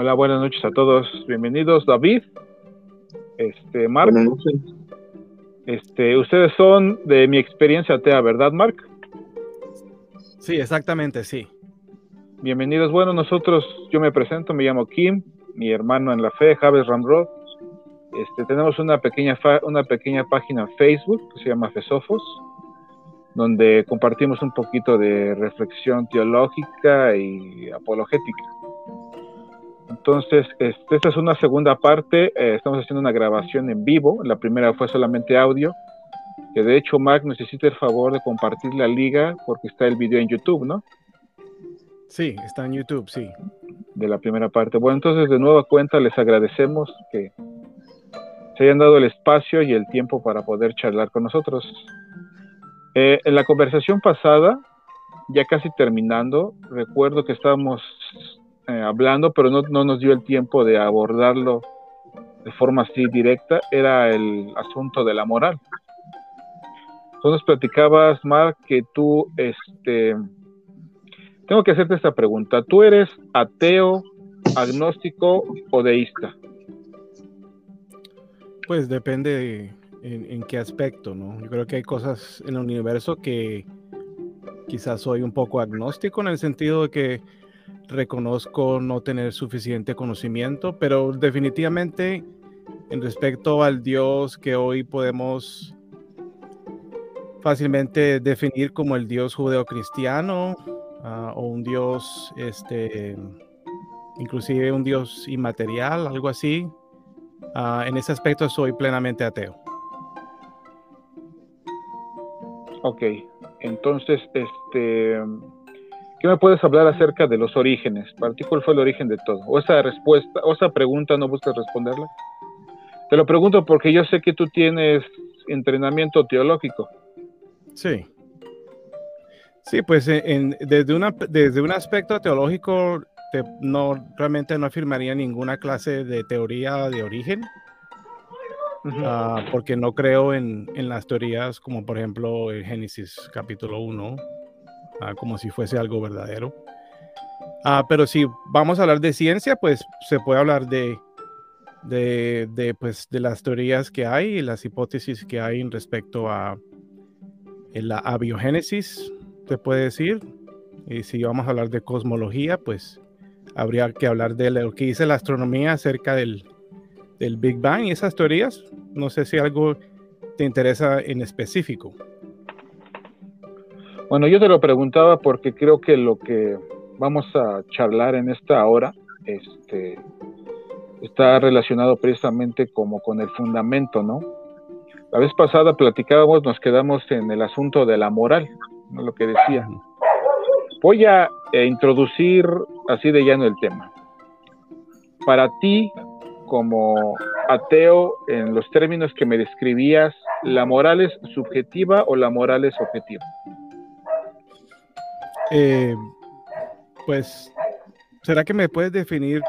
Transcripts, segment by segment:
Hola, buenas noches a todos. Bienvenidos, David. Este, Mark. Buenas noches. Este, ustedes son de mi experiencia atea, ¿verdad, Mark? Sí, exactamente, sí. Bienvenidos. Bueno, nosotros, yo me presento, me llamo Kim, mi hermano en la fe, Javes Ramrod. Este, tenemos una pequeña, una pequeña página en Facebook que se llama Fesofos, donde compartimos un poquito de reflexión teológica y apologética. Entonces, este, esta es una segunda parte. Eh, estamos haciendo una grabación en vivo. La primera fue solamente audio. Que de hecho, Mac necesita el favor de compartir la liga porque está el video en YouTube, ¿no? Sí, está en YouTube, sí. De la primera parte. Bueno, entonces, de nueva cuenta, les agradecemos que se hayan dado el espacio y el tiempo para poder charlar con nosotros. Eh, en la conversación pasada, ya casi terminando, recuerdo que estábamos eh, hablando, pero no, no, nos dio el tiempo de abordarlo de forma así directa, era el asunto de la moral. Entonces platicabas, Mark, que tú, este, tengo que hacerte esta pregunta, ¿tú eres ateo, agnóstico o deísta? Pues depende en, en, qué aspecto, ¿no? Yo creo que hay cosas en el universo que quizás soy un poco agnóstico en el sentido de que reconozco no tener suficiente conocimiento, pero definitivamente en respecto al Dios que hoy podemos fácilmente definir como el Dios judeocristiano uh, o un Dios, este, inclusive un Dios inmaterial, algo así. Uh, en ese aspecto soy plenamente ateo. Ok, entonces, este, ¿Qué me puedes hablar acerca de los orígenes? ¿Para ti cuál fue el origen de todo? ¿O esa respuesta, o esa pregunta no buscas responderla? Te lo pregunto porque yo sé que tú tienes entrenamiento teológico. Sí. Sí, pues en, desde, una, desde un aspecto teológico no, realmente no afirmaría ninguna clase de teoría de origen, uh, porque no creo en, en, las teorías como por ejemplo el Génesis capítulo 1, Ah, como si fuese algo verdadero. Ah, pero si vamos a hablar de ciencia, pues se puede hablar de, de, pues, de las teorías que hay y las hipótesis que hay respecto a la abiogénesis, se puede decir. Y si vamos a hablar de cosmología, pues habría que hablar de lo que dice la astronomía acerca del, del Big Bang y esas teorías. No sé si algo te interesa en específico. Bueno, yo te lo preguntaba porque creo que lo que vamos a charlar en esta hora este, está relacionado precisamente como con el fundamento, ¿no? La vez pasada platicábamos, nos quedamos en el asunto de la moral, ¿no? lo que decía. Voy a introducir así de llano el tema. Para ti, como ateo, en los términos que me describías, ¿la moral es subjetiva o la moral es objetiva? Eh, pues, ¿será que me puedes definir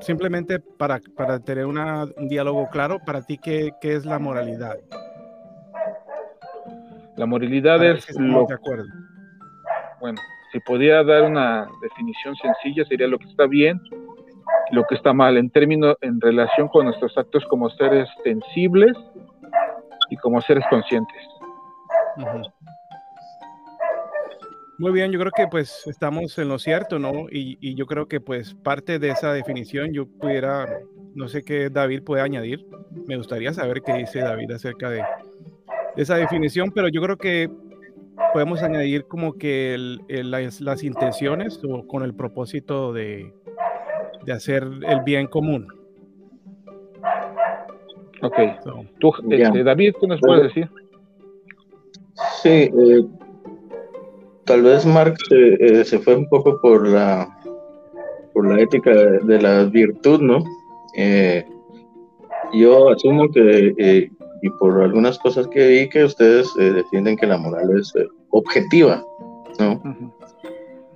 simplemente para, para tener una, un diálogo claro, para ti qué, qué, es la moralidad? La moralidad es lo... De acuerdo. Bueno, si podía dar una definición sencilla, sería lo que está bien, lo que está mal, en términos, en relación con nuestros actos como seres sensibles y como seres conscientes. Uh muy bien, yo creo que pues estamos en lo cierto, ¿no? Y, y, yo creo que pues parte de esa definición yo pudiera, no sé qué David puede añadir. Me gustaría saber qué dice David acerca de, de esa definición, pero yo creo que podemos añadir como que el, el, las, las, intenciones o con el propósito de, de hacer el bien común. Ok. So, Tú, este, David, ¿qué nos puedes decir? Sí, eh, tal vez Marx eh, se fue un poco por la por la ética de, la virtud, ¿no? Eh, yo asumo que, eh, y por algunas cosas que vi, que ustedes defienden que la moral es objetiva, ¿no?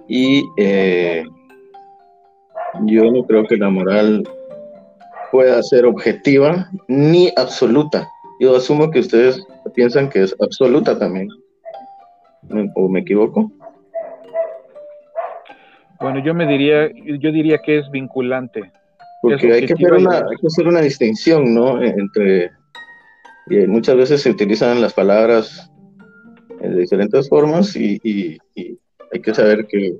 Y yo no creo que la moral pueda ser objetiva ni absoluta. Yo asumo que ustedes piensan que es absoluta también. ¿O me equivoco? Bueno, yo me diría, yo diría que es vinculante. Porque hay que, hacer una, hay que hacer una distinción, ¿no? Entre y muchas veces se utilizan las palabras de diferentes formas y, hay que saber que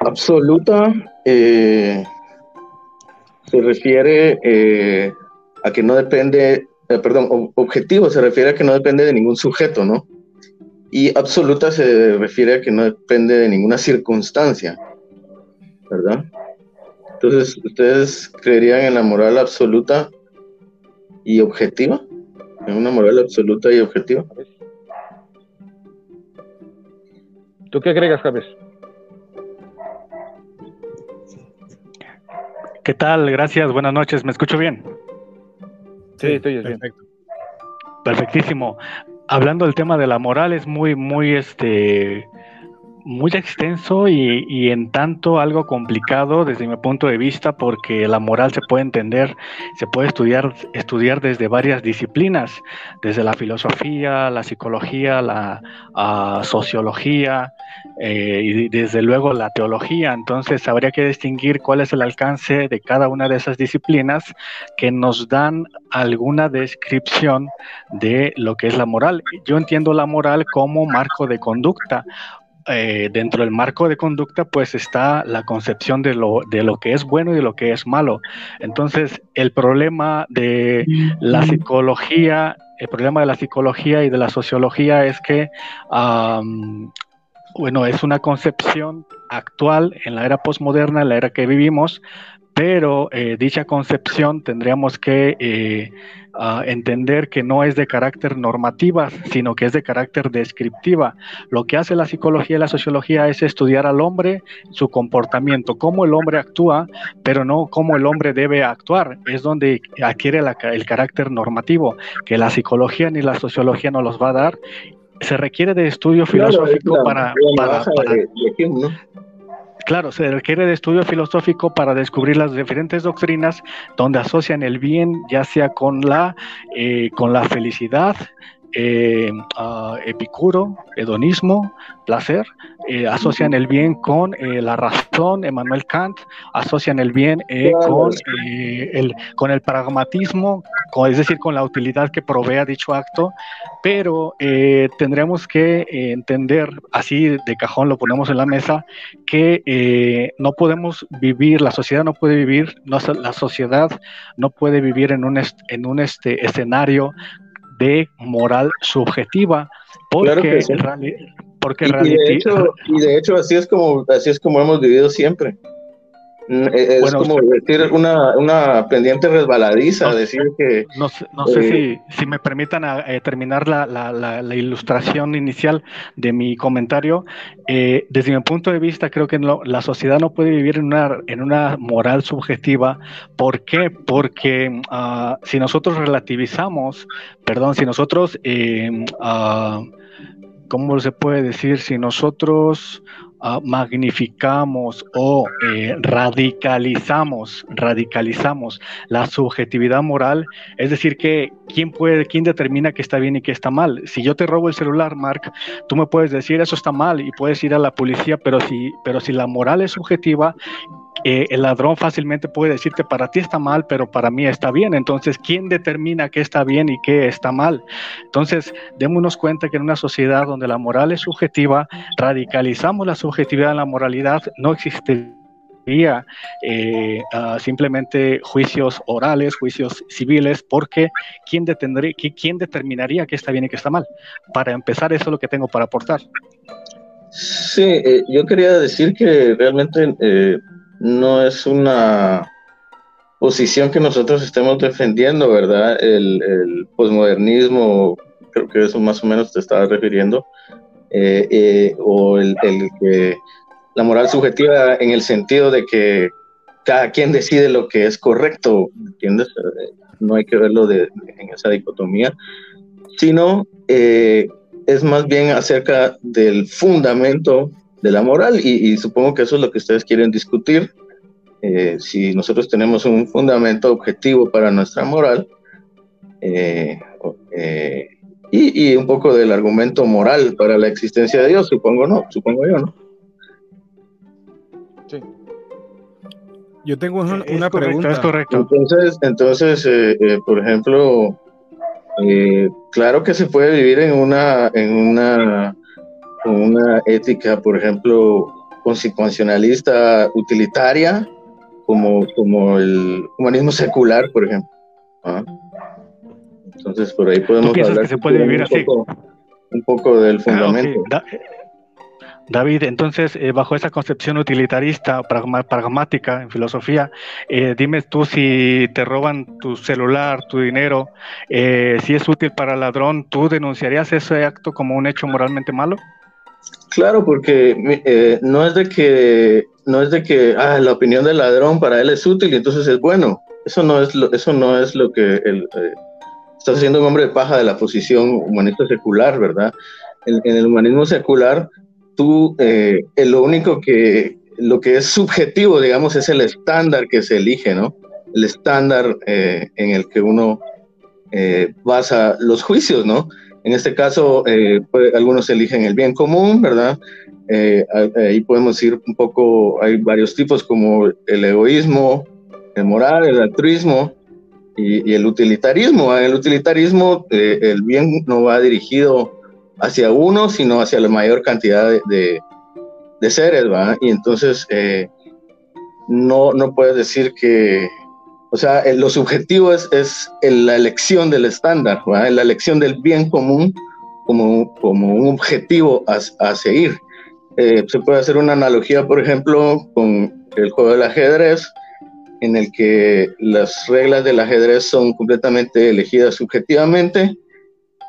absoluta eh, se refiere eh, a que no depende, eh, perdón, objetivo se refiere a que no depende de ningún sujeto, ¿no? Y absoluta se refiere a que no depende de ninguna circunstancia, ¿verdad? Entonces, ¿ustedes creerían en la moral absoluta y objetiva? ¿En una moral absoluta y objetiva? ¿Tú qué agregas, Javes? ¿Qué tal? Gracias, buenas noches. ¿Me escucho bien? Sí, estoy bien. Perfecto. Perfectísimo. Hablando del tema de la moral, es muy, muy, este, muy extenso y, en tanto algo complicado desde mi punto de vista porque la moral se puede entender, se puede estudiar, estudiar desde varias disciplinas, desde la filosofía, la psicología, la ah, sociología eh, y desde luego la teología. Entonces habría que distinguir cuál es el alcance de cada una de esas disciplinas que nos dan alguna descripción de lo que es la moral. Yo entiendo la moral como marco de conducta eh, dentro del marco de conducta, pues está la concepción de lo, de lo que es bueno y de lo que es malo. Entonces, el problema de la psicología, el problema de la psicología y de la sociología es que, bueno, es una concepción actual en la era postmoderna, en la era que vivimos, pero eh, dicha concepción tendríamos que eh, entender que no es de carácter normativa, sino que es de carácter descriptiva. Lo que hace la psicología y la sociología es estudiar al hombre, su comportamiento, cómo el hombre actúa, pero no cómo el hombre debe actuar. Es donde adquiere el carácter normativo, que la psicología ni la sociología no los va a dar. Se requiere de estudio filosófico para, para, Claro, se requiere de estudio filosófico para descubrir las diferentes doctrinas donde asocian el bien ya sea con la, eh, con la felicidad, eh, epicuro, hedonismo, placer, eh, asocian el bien con eh, la razón, Emmanuel Kant, asocian el bien con, el, con el pragmatismo, es decir, con la utilidad que provea dicho acto, pero tendremos que entender, así de cajón lo ponemos en la mesa, que no podemos vivir, la sociedad no puede vivir, no, la sociedad no puede vivir en un, en un este, escenario de moral subjetiva, porque, porque y, de hecho, y de hecho así es como así es como hemos vivido siempre. Mm, e, es como decir una, una, pendiente resbaladiza, decir que... No, no sé eh, si, si, me permitan eh, terminar la, la, la, ilustración inicial de mi comentario. Eh, desde mi punto de vista, creo que la sociedad no puede vivir en una, en una moral subjetiva. ¿Por qué? Porque ah, si nosotros relativizamos, perdón, si nosotros... Uh, ¿Cómo se puede decir? Si nosotros Ah, magnificamos o eh, radicalizamos, radicalizamos la subjetividad moral, es decir, que quién puede, quién determina que está bien y que está mal. Si yo te robo el celular, Mark, tú me puedes decir eso está mal y puedes ir a la policía, pero si, pero si la moral es subjetiva eh, el ladrón fácilmente puede decirte para ti está mal, pero para mí está bien. Entonces, ¿quién determina qué está bien y qué está mal? Entonces, démonos cuenta que en una sociedad donde la moral es subjetiva, radicalizamos la subjetividad en la moralidad, no existiría eh, ah, simplemente juicios orales, juicios civiles, porque ¿quién, ¿quién determinaría qué está bien y qué está mal? Para empezar, eso es lo que tengo para aportar. Sí, eh, yo quería decir que realmente no es una posición que nosotros estemos defendiendo, ¿verdad? El, el posmodernismo, creo que eso más o menos te estaba refiriendo, eh, eh, o el, la moral subjetiva en el sentido de que cada quien decide lo que es correcto, ¿entiendes? Eh, no hay que verlo de, en esa dicotomía, sino es más bien acerca del fundamento de la moral y, supongo que eso es lo que ustedes quieren discutir. Eh, si nosotros tenemos un fundamento objetivo para nuestra moral eh, eh, y, un poco del argumento moral para la existencia de Dios, supongo no, supongo yo, ¿no? Yo tengo una, pregunta. Es correcto. Entonces, entonces eh, eh, por ejemplo, eh, claro que se puede vivir en una, en una, una ética, por ejemplo, consecuencialista utilitaria, como, como el humanismo secular, por ejemplo. ¿ah? Entonces, por ahí podemos hablar. Que se puede vivir un así? Poco, un poco del ah, fundamento. David, entonces, eh, bajo esa concepción utilitarista, pragmática en filosofía, eh, dime tú si te roban tu celular, tu dinero, eh, si es útil para el ladrón, ¿tú denunciarías ese acto como un hecho moralmente malo? Claro, porque no es de que no es de que ah, la opinión del ladrón para él es útil y entonces es bueno. Eso no es lo, eso no es lo que el, estás haciendo un hombre de paja de la posición humanista secular, ¿verdad? en el humanismo secular tú, eh, lo único que, lo que es subjetivo, digamos, es el estándar que se elige, ¿no? El estándar eh, en el que uno eh, basa los juicios, ¿no? En este caso, pues, algunos eligen el bien común, ¿verdad? ahí podemos ir un poco, hay varios tipos como el egoísmo, el moral, el altruismo y, el utilitarismo. En el utilitarismo, el bien no va dirigido hacia uno, sino hacia la mayor cantidad de, seres, ¿va? Y entonces eh, no, no puedes decir que, o sea, lo subjetivo es, es la elección del estándar, ¿va? la elección del bien común como, como un objetivo a, seguir. Eh, se puede hacer una analogía, por ejemplo, con el juego del ajedrez, en el que las reglas del ajedrez son completamente elegidas subjetivamente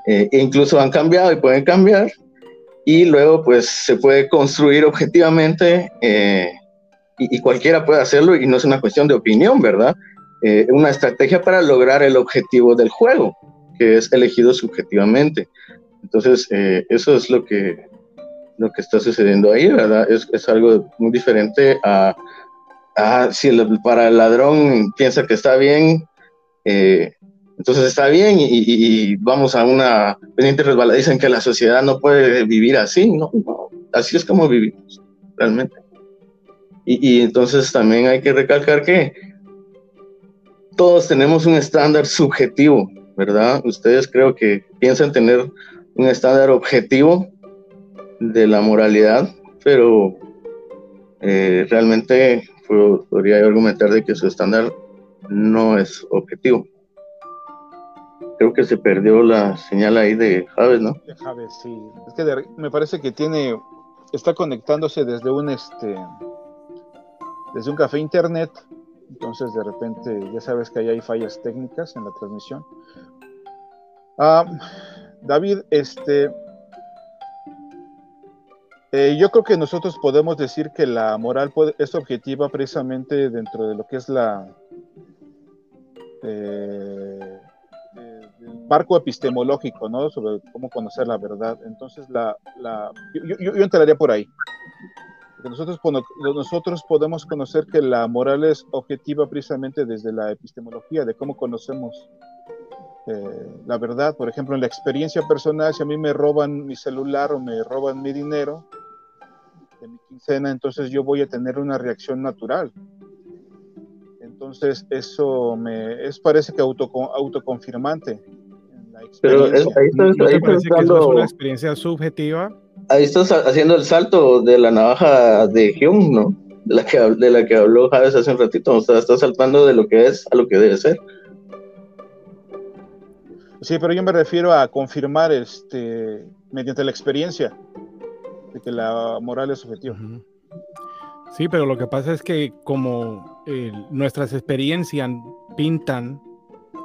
eh, e incluso han cambiado y pueden cambiar, y luego pues se puede construir objetivamente eh, y, cualquiera puede hacerlo y no es una cuestión de opinión, ¿verdad? Eh, una estrategia para lograr el objetivo del juego, que es elegido subjetivamente. Entonces, eso es lo que, lo que está sucediendo ahí, ¿verdad? Es, es algo muy diferente a, a si para el ladrón piensa que está bien, eh, entonces está bien y, vamos a una pendiente resbaladiza en que la sociedad no puede vivir así, ¿no? así es como vivimos, realmente. Y, entonces también hay que recalcar que todos tenemos un estándar subjetivo, ¿verdad? Ustedes creo que piensan tener un estándar objetivo de la moralidad, pero eh, realmente podría argumentar de que su estándar no es objetivo creo que se perdió la señal ahí de Javes, ¿no? De Javes, sí. Es que me parece que tiene, está conectándose desde un este, desde un café internet. Entonces de repente ya sabes que ahí hay fallas técnicas en la transmisión. Ah, David, este, eh, yo creo que nosotros podemos decir que la moral es objetiva precisamente dentro de lo que es la eh, marco epistemológico, ¿no? Sobre cómo conocer la verdad. Entonces, la, la yo, yo, entraría por ahí. Nosotros, nosotros podemos conocer que la moral es objetiva precisamente desde la epistemología, de cómo conocemos eh, la verdad. Por ejemplo, en la experiencia personal, si a mí me roban mi celular o me roban mi dinero de mi quincena, entonces yo voy a tener una reacción natural. Entonces, eso me es, parece que auto, autoconfirmante. Pero ahí estás, dando... es una experiencia subjetiva. Ahí estás haciendo el salto de la navaja de Hume, ¿no? De la que, de la que habló Javes hace un ratito. O sea, estás saltando de lo que es a lo que debe ser. Sí, pero yo me refiero a confirmar este mediante la experiencia de que la moral es subjetiva. Sí, pero lo que pasa es que como eh, nuestras experiencias pintan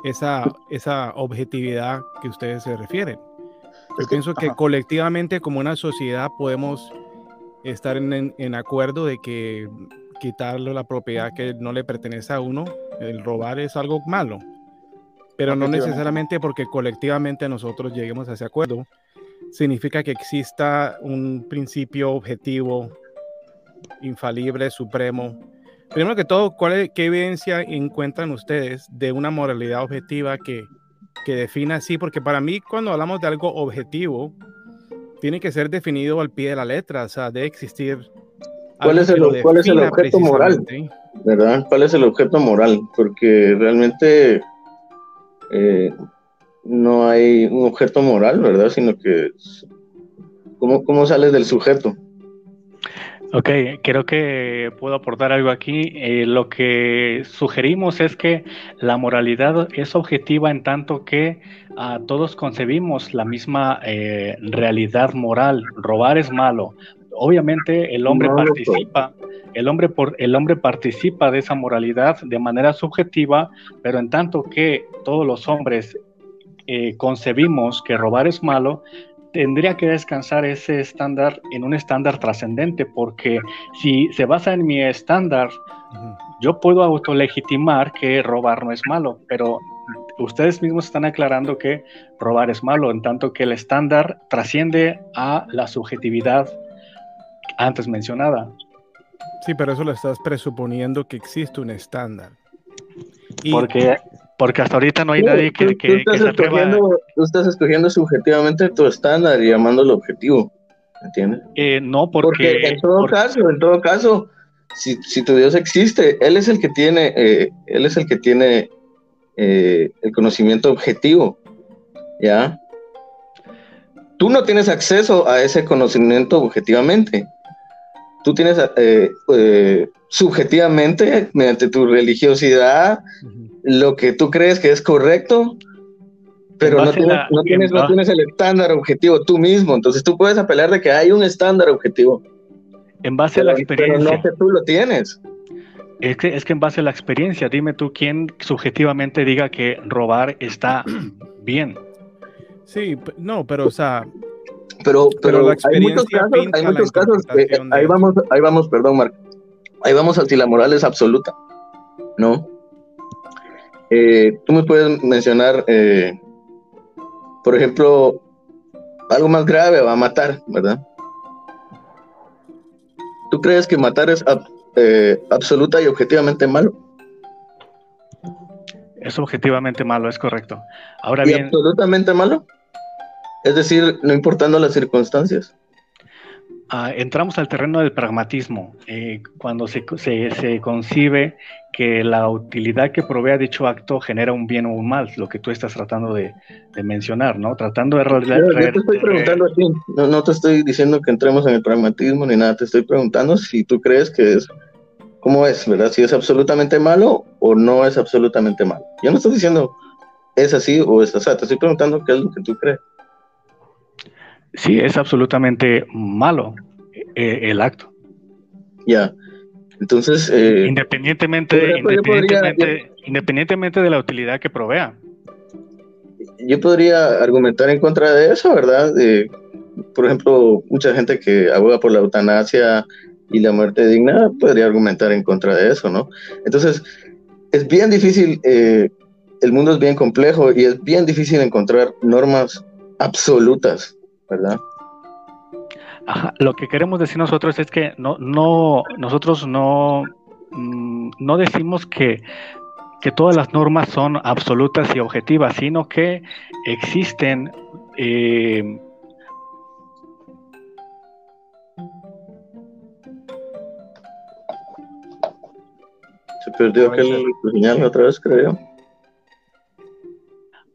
esa, esa objetividad que ustedes se refieren. Yo pienso que colectivamente como una sociedad podemos estar en, en, acuerdo de que quitarle la propiedad que no le pertenece a uno, el robar es algo malo, pero no necesariamente porque colectivamente nosotros lleguemos a ese acuerdo, significa que exista un principio objetivo infalible, supremo. Primero que todo, ¿cuál ¿qué evidencia encuentran ustedes de una moralidad objetiva que, que defina así? Porque para mí, cuando hablamos de algo objetivo, tiene que ser definido al pie de la letra, o sea, debe existir ¿Cuál es el, cuál es el objeto moral? ¿Verdad? ¿Cuál es el objeto moral? Porque realmente eh, no hay un objeto moral, ¿verdad? Sino que ¿cómo, cómo sales del sujeto? Ok, creo que puedo aportar algo aquí. Eh, lo que sugerimos es que la moralidad es objetiva en tanto que ah, todos concebimos la misma eh, realidad moral. Robar es malo. Obviamente el hombre participa, el hombre, por, el hombre participa de esa moralidad de manera subjetiva, pero en tanto que todos los hombres eh, concebimos que robar es malo, tendría que descansar ese estándar en un estándar trascendente, porque si se basa en mi estándar, yo puedo autolegitimar que robar no es malo, pero ustedes mismos están aclarando que robar es malo, en tanto que el estándar trasciende a la subjetividad antes mencionada. Sí, pero eso lo estás presuponiendo que existe un estándar. Porque porque hasta ahorita no hay nadie que, tú, que, estás escogiendo, Tú estás escogiendo subjetivamente tu estándar y llamándolo objetivo, ¿entiendes? Eh, no, porque... en todo caso, en todo caso, si, si, tu Dios existe, Él es el que tiene, eh, Él es el que tiene eh, el conocimiento objetivo, ¿ya? Tú no tienes acceso a ese conocimiento objetivamente. Tú tienes subjetivamente, mediante tu religiosidad, lo que tú crees que es correcto, pero no tienes, no, tienes, el estándar objetivo tú mismo. Entonces tú puedes apelar de que hay un estándar objetivo. En base a la experiencia. Pero no que tú lo tienes. Es que, es que en base a la experiencia, dime tú quién subjetivamente diga que robar está bien. Sí, no, pero o sea. Pero, pero, hay muchos casos, hay muchos casos ahí vamos, ahí vamos, perdón, Marco. Ahí vamos a si la moral es absoluta. ¿No? Eh, tú me puedes mencionar, eh, por ejemplo, algo más grave, va a matar, ¿verdad? ¿Tú crees que matar es eh, absoluta y objetivamente malo? Es objetivamente malo, es correcto. Ahora ¿Y bien. ¿Absolutamente malo? Es decir, no importando las circunstancias. Ah, entramos al terreno del pragmatismo, eh, cuando se, se, concibe que la utilidad que provee dicho acto genera un bien o un mal, lo que tú estás tratando de, mencionar, ¿no? Tratando de... No, te estoy preguntando a ti, no, te estoy diciendo que entremos en el pragmatismo ni nada, te estoy preguntando si tú crees que es, ¿cómo es, verdad? Si es absolutamente malo o no es absolutamente malo. Yo no estoy diciendo es así o es así, te estoy preguntando qué es lo que tú crees. Sí, es absolutamente malo eh, el acto. Ya. Entonces. Eh, independientemente, independientemente, de la utilidad que provea. Yo podría argumentar en contra de eso, ¿verdad? por ejemplo, mucha gente que aboga por la eutanasia y la muerte digna podría argumentar en contra de eso, ¿no? Entonces, es bien difícil, eh, el mundo es bien complejo y es bien difícil encontrar normas absolutas ¿verdad? lo que queremos decir nosotros es que no, no, nosotros no, mm, no decimos que, todas las normas son absolutas y objetivas, sino que existen eh, Se perdió aquel señal otra vez, creo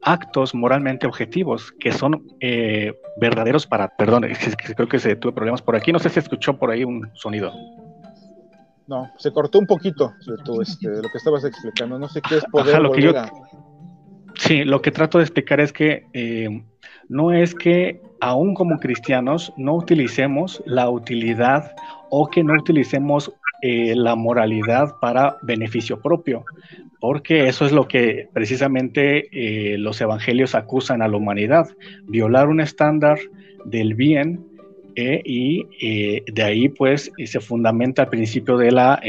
actos moralmente objetivos que son eh, verdaderos para, perdón, creo que se tuve problemas por aquí, no sé si escuchó por ahí un sonido. No, se cortó un poquito este, de lo que estabas explicando, no sé qué es poder lo que yo, Sí, lo que trato de explicar es que eh, no es que aún como cristianos no utilicemos la utilidad o que no utilicemos eh, la moralidad para beneficio propio, porque eso es lo que precisamente eh, los evangelios acusan a la humanidad, violar un estándar del bien eh, y de ahí pues se fundamenta el principio de la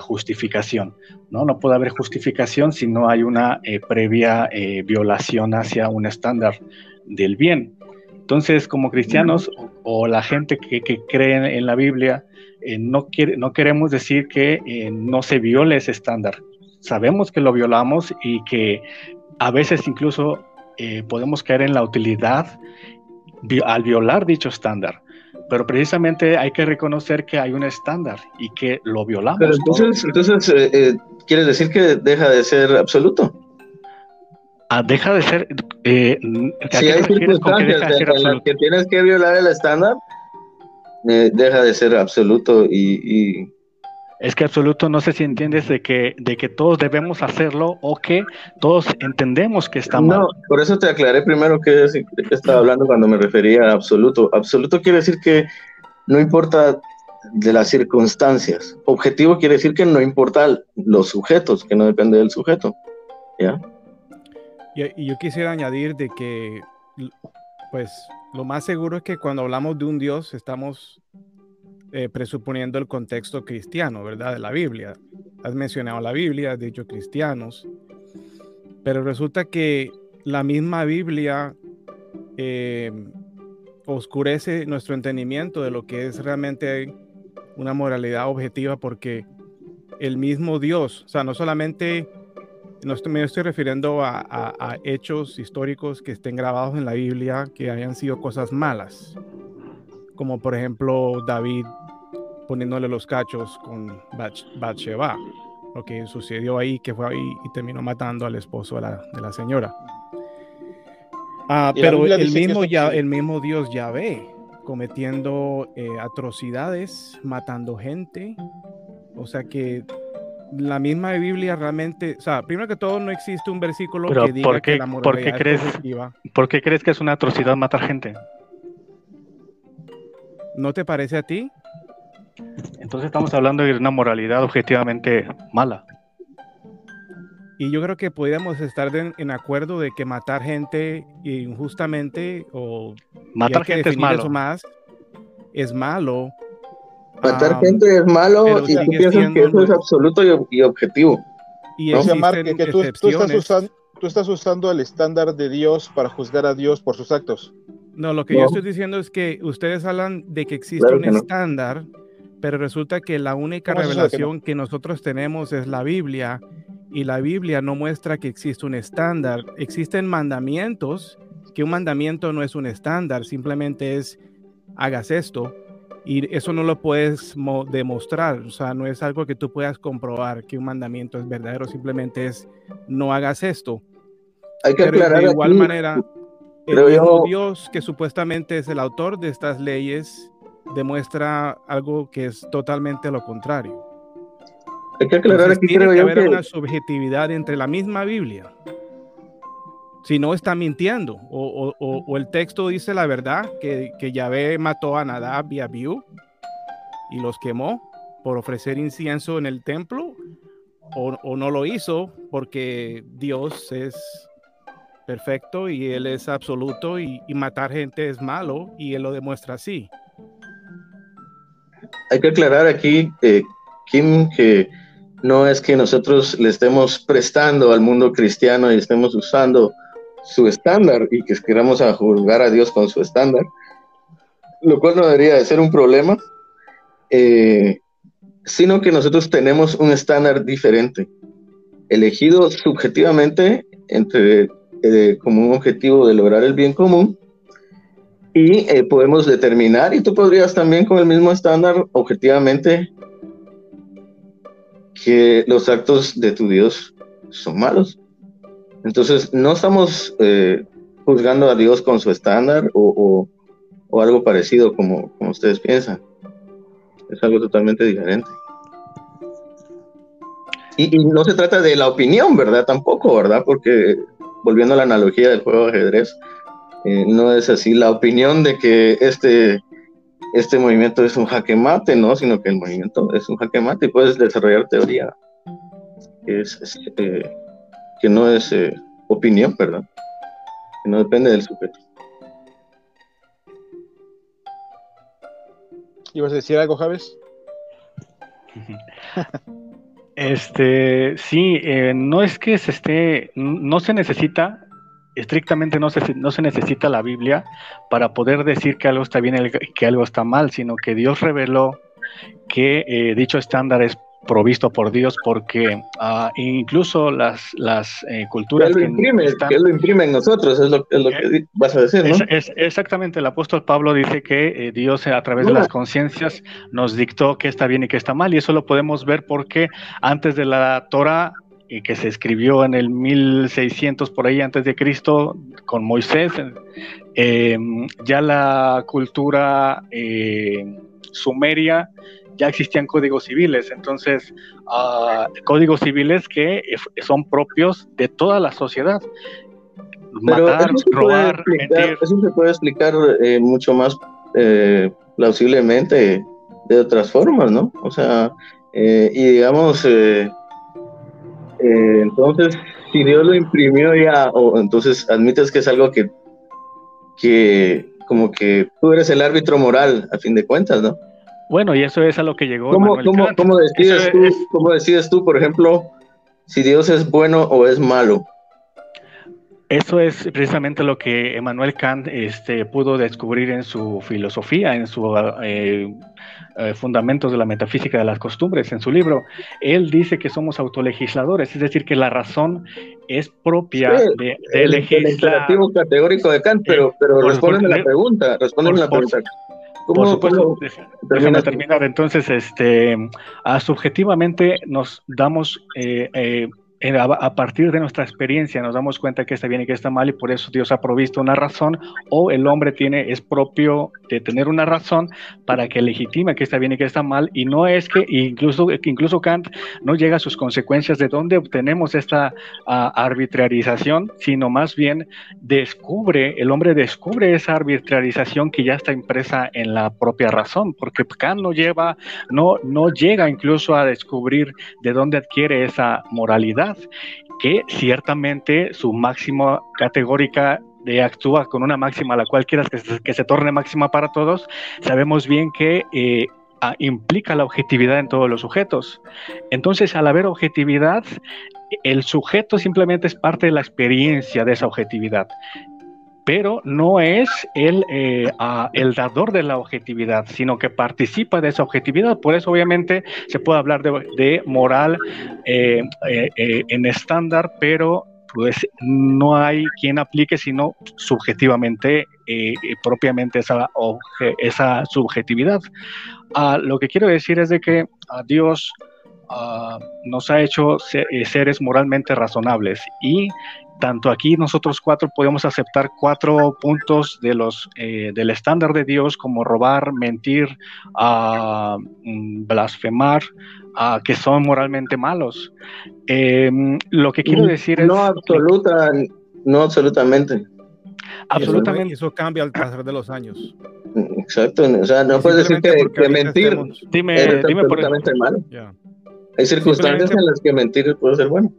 justificación. ¿no? no puede haber justificación si no hay una previa violación hacia un estándar del bien. Entonces, como cristianos o, la gente que, que cree en la Biblia, eh, no, no queremos decir que eh, no se viole ese estándar. Sabemos que lo violamos y que a veces incluso eh, podemos caer en la utilidad al violar dicho estándar. pero precisamente hay que reconocer que hay un estándar y que lo violamos. Pero entonces, entonces eh, eh, ¿quieres decir que deja de ser absoluto? Ah, deja de ser. Eh, si hay circunstancias en las que tienes que violar el estándar, deja de ser absoluto y, Es que absoluto no sé si entiendes de que, de que todos debemos hacerlo o que todos entendemos que está mal. No, por eso te aclaré primero que, estaba hablando cuando me refería a absoluto. Absoluto quiere decir que no importa de las circunstancias. Objetivo quiere decir que no importa los sujetos, que no depende del sujeto. ¿Ya? Y, yo quisiera añadir de que, pues, lo más seguro es que cuando hablamos de un Dios estamos eh, presuponiendo el contexto cristiano, ¿verdad? De la Biblia. Has mencionado la Biblia, has dicho cristianos, pero resulta que la misma Biblia eh, oscurece nuestro entendimiento de lo que es realmente una moralidad objetiva porque el mismo Dios, o sea, no solamente no estoy, me estoy refiriendo a, hechos históricos que estén grabados en la Biblia que hayan sido cosas malas, como por ejemplo David poniéndole los cachos con Bathsheba, lo que sucedió ahí, que fue ahí y terminó matando al esposo de la, señora. Ah, pero el mismo, ya, el mismo Dios ya ve cometiendo eh, atrocidades, matando gente. O sea que la misma Biblia realmente, o sea, primero que todo no existe un versículo que diga que la moralidad ¿por qué crees, ¿Por qué crees que es una atrocidad matar gente? ¿No te parece a ti? Entonces estamos hablando de una moralidad objetivamente mala. Y yo creo que podríamos estar en acuerdo de que matar gente injustamente o matar gente es malo. más es malo Matar ah, gente es malo y tú piensas que eso es absoluto y, objetivo. Y ¿no? que tú, estás usando, tú estás usando el estándar de Dios para juzgar a Dios por sus actos. No, lo que yo estoy diciendo es que ustedes hablan de que existe un estándar, pero resulta que la única revelación que, nosotros tenemos es la Biblia y la Biblia no muestra que existe un estándar. Existen mandamientos, que un mandamiento no es un estándar, simplemente es hagas esto y eso no lo puedes demostrar, o sea, no es algo que tú puedas comprobar que un mandamiento es verdadero, simplemente es no hagas esto. Hay que aclarar de igual manera, el mismo Dios que supuestamente es el autor de estas leyes demuestra algo que es totalmente lo contrario. Hay que aclarar aquí, tiene que haber una subjetividad entre la misma Biblia si no está mintiendo, o, el texto dice la verdad, que, que Yahvé mató a Nadab y a Abiú y los quemó por ofrecer incienso en el templo, o, no lo hizo porque Dios es perfecto y Él es absoluto y, matar gente es malo y Él lo demuestra así. Hay que aclarar aquí, eh, Kim, que no es que nosotros le estemos prestando al mundo cristiano y estemos usando su estándar y que queramos a juzgar a Dios con su estándar, lo cual no debería de ser un problema, eh, sino que nosotros tenemos un estándar diferente, elegido subjetivamente entre, eh, como un objetivo de lograr el bien común, y eh, podemos determinar, y tú podrías también con el mismo estándar, objetivamente, que los actos de tu Dios son malos entonces, no estamos eh, juzgando a Dios con su estándar o, algo parecido como, ustedes piensan. Es algo totalmente diferente. Y, no se trata de la opinión, ¿verdad? Tampoco, ¿verdad? Porque volviendo a la analogía del juego de ajedrez, eh, no es así la opinión de que este, este movimiento es un jaque mate, ¿no? Sino que el movimiento es un jaque mate y puedes desarrollar teoría. Es, es eh, que no es eh, opinión, perdón, que no depende del sujeto. ¿Ibas a decir algo, Javes? Este, sí, eh, no es que se esté, no se necesita, estrictamente no se, no se necesita la Biblia para poder decir que algo está bien, que algo está mal, sino que Dios reveló que eh, dicho estándar es provisto por Dios, porque uh, incluso las, las eh, culturas... Que lo, imprime, que, lo imprime en nosotros, es lo, es lo que vas a decir, ¿no? Es, es, exactamente, el apóstol Pablo dice que eh, Dios a través de las conciencias nos dictó qué está bien y qué está mal, y eso lo podemos ver porque antes de la Torah y que se escribió en el 1600 por ahí antes de Cristo con Moisés, eh, ya la cultura eh, sumeria ya existían códigos civiles, entonces uh, códigos civiles que son propios de toda la sociedad. Matar, robar, mentir. Eso se puede explicar eh, mucho más eh, plausiblemente de otras formas, ¿no? O sea, eh, y digamos, eh, entonces, si Dios lo imprimió ya, o entonces admites que es algo que, que como que tú eres el árbitro moral, a fin de cuentas, ¿no? Bueno, y eso es a lo que llegó. ¿Cómo, cómo, ¿cómo decides, tú, ¿Cómo decides tú, por ejemplo, si Dios es bueno o es malo? Eso es precisamente lo que Emmanuel Kant este, pudo descubrir en su filosofía, en sus eh, eh, fundamentos de la metafísica de las costumbres, en su libro. Él dice que somos autolegisladores, es decir, que la razón es propia de, el, legislar. El categórico de Kant, pero, pero responde la pregunta, responde la pregunta. ¿Cómo, por supuesto, déjame terminar. Entonces, este, a, subjetivamente nos damos eh, eh, a partir de nuestra experiencia nos damos cuenta que está bien y que está mal y por eso Dios ha provisto una razón o el hombre tiene es propio de tener una razón para que legitime que está bien y que está mal y no es que incluso incluso Kant no llega a sus consecuencias de dónde obtenemos esta uh, arbitrarización sino más bien descubre el hombre descubre esa arbitrarización que ya está impresa en la propia razón porque Kant no lleva no no llega incluso a descubrir de dónde adquiere esa moralidad que ciertamente su máxima categórica de actúa con una máxima la cual quieras que se, que se torne máxima para todos, sabemos bien que eh, implica la objetividad en todos los sujetos. Entonces, al haber objetividad, el sujeto simplemente es parte de la experiencia de esa objetividad pero no es el, eh, el dador de la objetividad, sino que participa de esa objetividad. Por eso obviamente se puede hablar de, moral eh, eh, en estándar, pero pues no hay quien aplique sino subjetivamente, propiamente esa, esa subjetividad. Ah, lo que quiero decir es de que a Dios ah, nos ha hecho seres moralmente razonables y tanto aquí nosotros cuatro podemos aceptar cuatro puntos de los eh, del estándar de Dios como robar, mentir, uh, blasfemar, uh, que son moralmente malos. Eh, lo que quiero decir es no absoluta, no absolutamente. Absolutamente. Eso, cambia al pasar de los años. Exacto, o sea, no puedes decir que, que mentir dime, es dime absolutamente por... malo. Hay circunstancias en las que mentir puede ser bueno.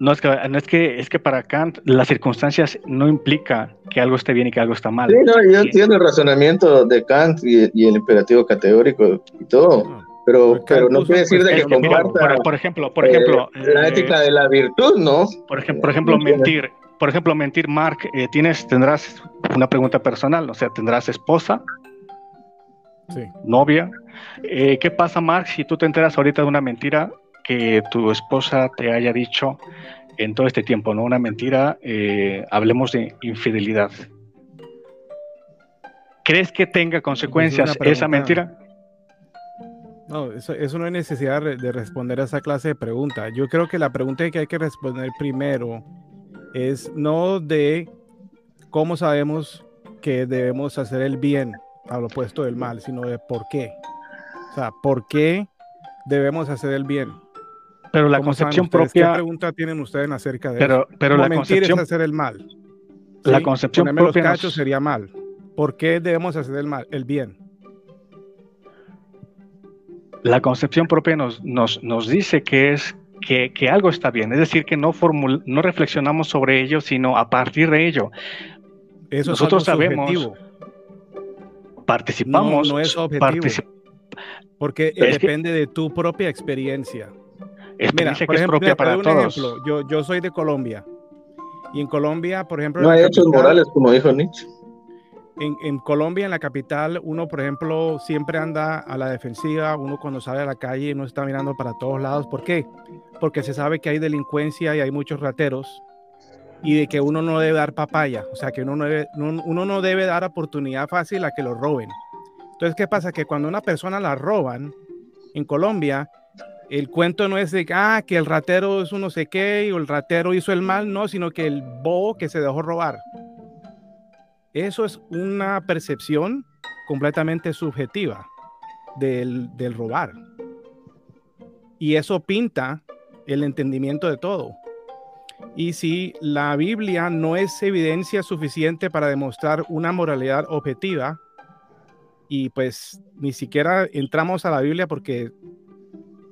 No es que, no es que es que para Kant las circunstancias no implica que algo esté bien y que algo está mal. Sí, no, yo entiendo el razonamiento de Kant y, el imperativo categórico y todo, ah, pero, pero no quiere decir de que, comparta. por, ejemplo, por ejemplo, eh, la ética de la virtud, ¿no? Por ejemplo, por ejemplo, mentir. Por ejemplo, mentir, Mark, eh, tienes, tendrás una pregunta personal, o sea, tendrás esposa, sí. novia. Eh, ¿Qué pasa, Mark, si tú te enteras ahorita de una mentira que tu esposa te haya dicho en todo este tiempo, ¿no? Una mentira, eh, hablemos de infidelidad. ¿Crees que tenga consecuencias esa mentira? No, eso, eso, no hay necesidad de responder a esa clase de pregunta. Yo creo que la pregunta que hay que responder primero es no de cómo sabemos que debemos hacer el bien al opuesto del mal, sino de por qué. O sea, ¿por qué debemos hacer el bien? Pero la concepción propia. ¿Qué pregunta tienen ustedes acerca de pero, eso? Pero la mentir concepción... es hacer el mal. La concepción Ponerme propia. los cachos sería mal. ¿Por qué debemos hacer el mal, el bien? La concepción propia nos, nos, nos dice que es que, que, algo está bien, es decir, que no, formul, no reflexionamos sobre ello, sino a partir de ello. Eso Nosotros es sabemos, subjetivo. participamos. No, no es objetivo. Particip porque Es que- depende de tu propia experiencia. Mira, por que es ejemplo, propia para todos. ejemplo. Yo, yo soy de Colombia. Y en Colombia, por ejemplo, No en hay hechos capital- morales, como dijo Nietzsche. en, Colombia, en la capital, uno, por ejemplo, siempre anda a la defensiva, uno cuando sale a la calle no está mirando para todos lados. ¿Por qué? Porque se sabe que hay delincuencia y hay muchos rateros y de que uno no debe dar papaya, o sea, que uno no debe, uno no debe dar oportunidad fácil a que lo roben. Entonces, ¿qué pasa? Que cuando una persona la roban en Colombia, el cuento no es de ah, que el ratero es un no sé qué o el ratero hizo el mal, no, sino que el bobo que se dejó robar. Eso es una percepción completamente subjetiva del, del robar. Y eso pinta el entendimiento de todo. Y si la Biblia no es evidencia suficiente para demostrar una moralidad objetiva, y pues ni siquiera entramos a la Biblia porque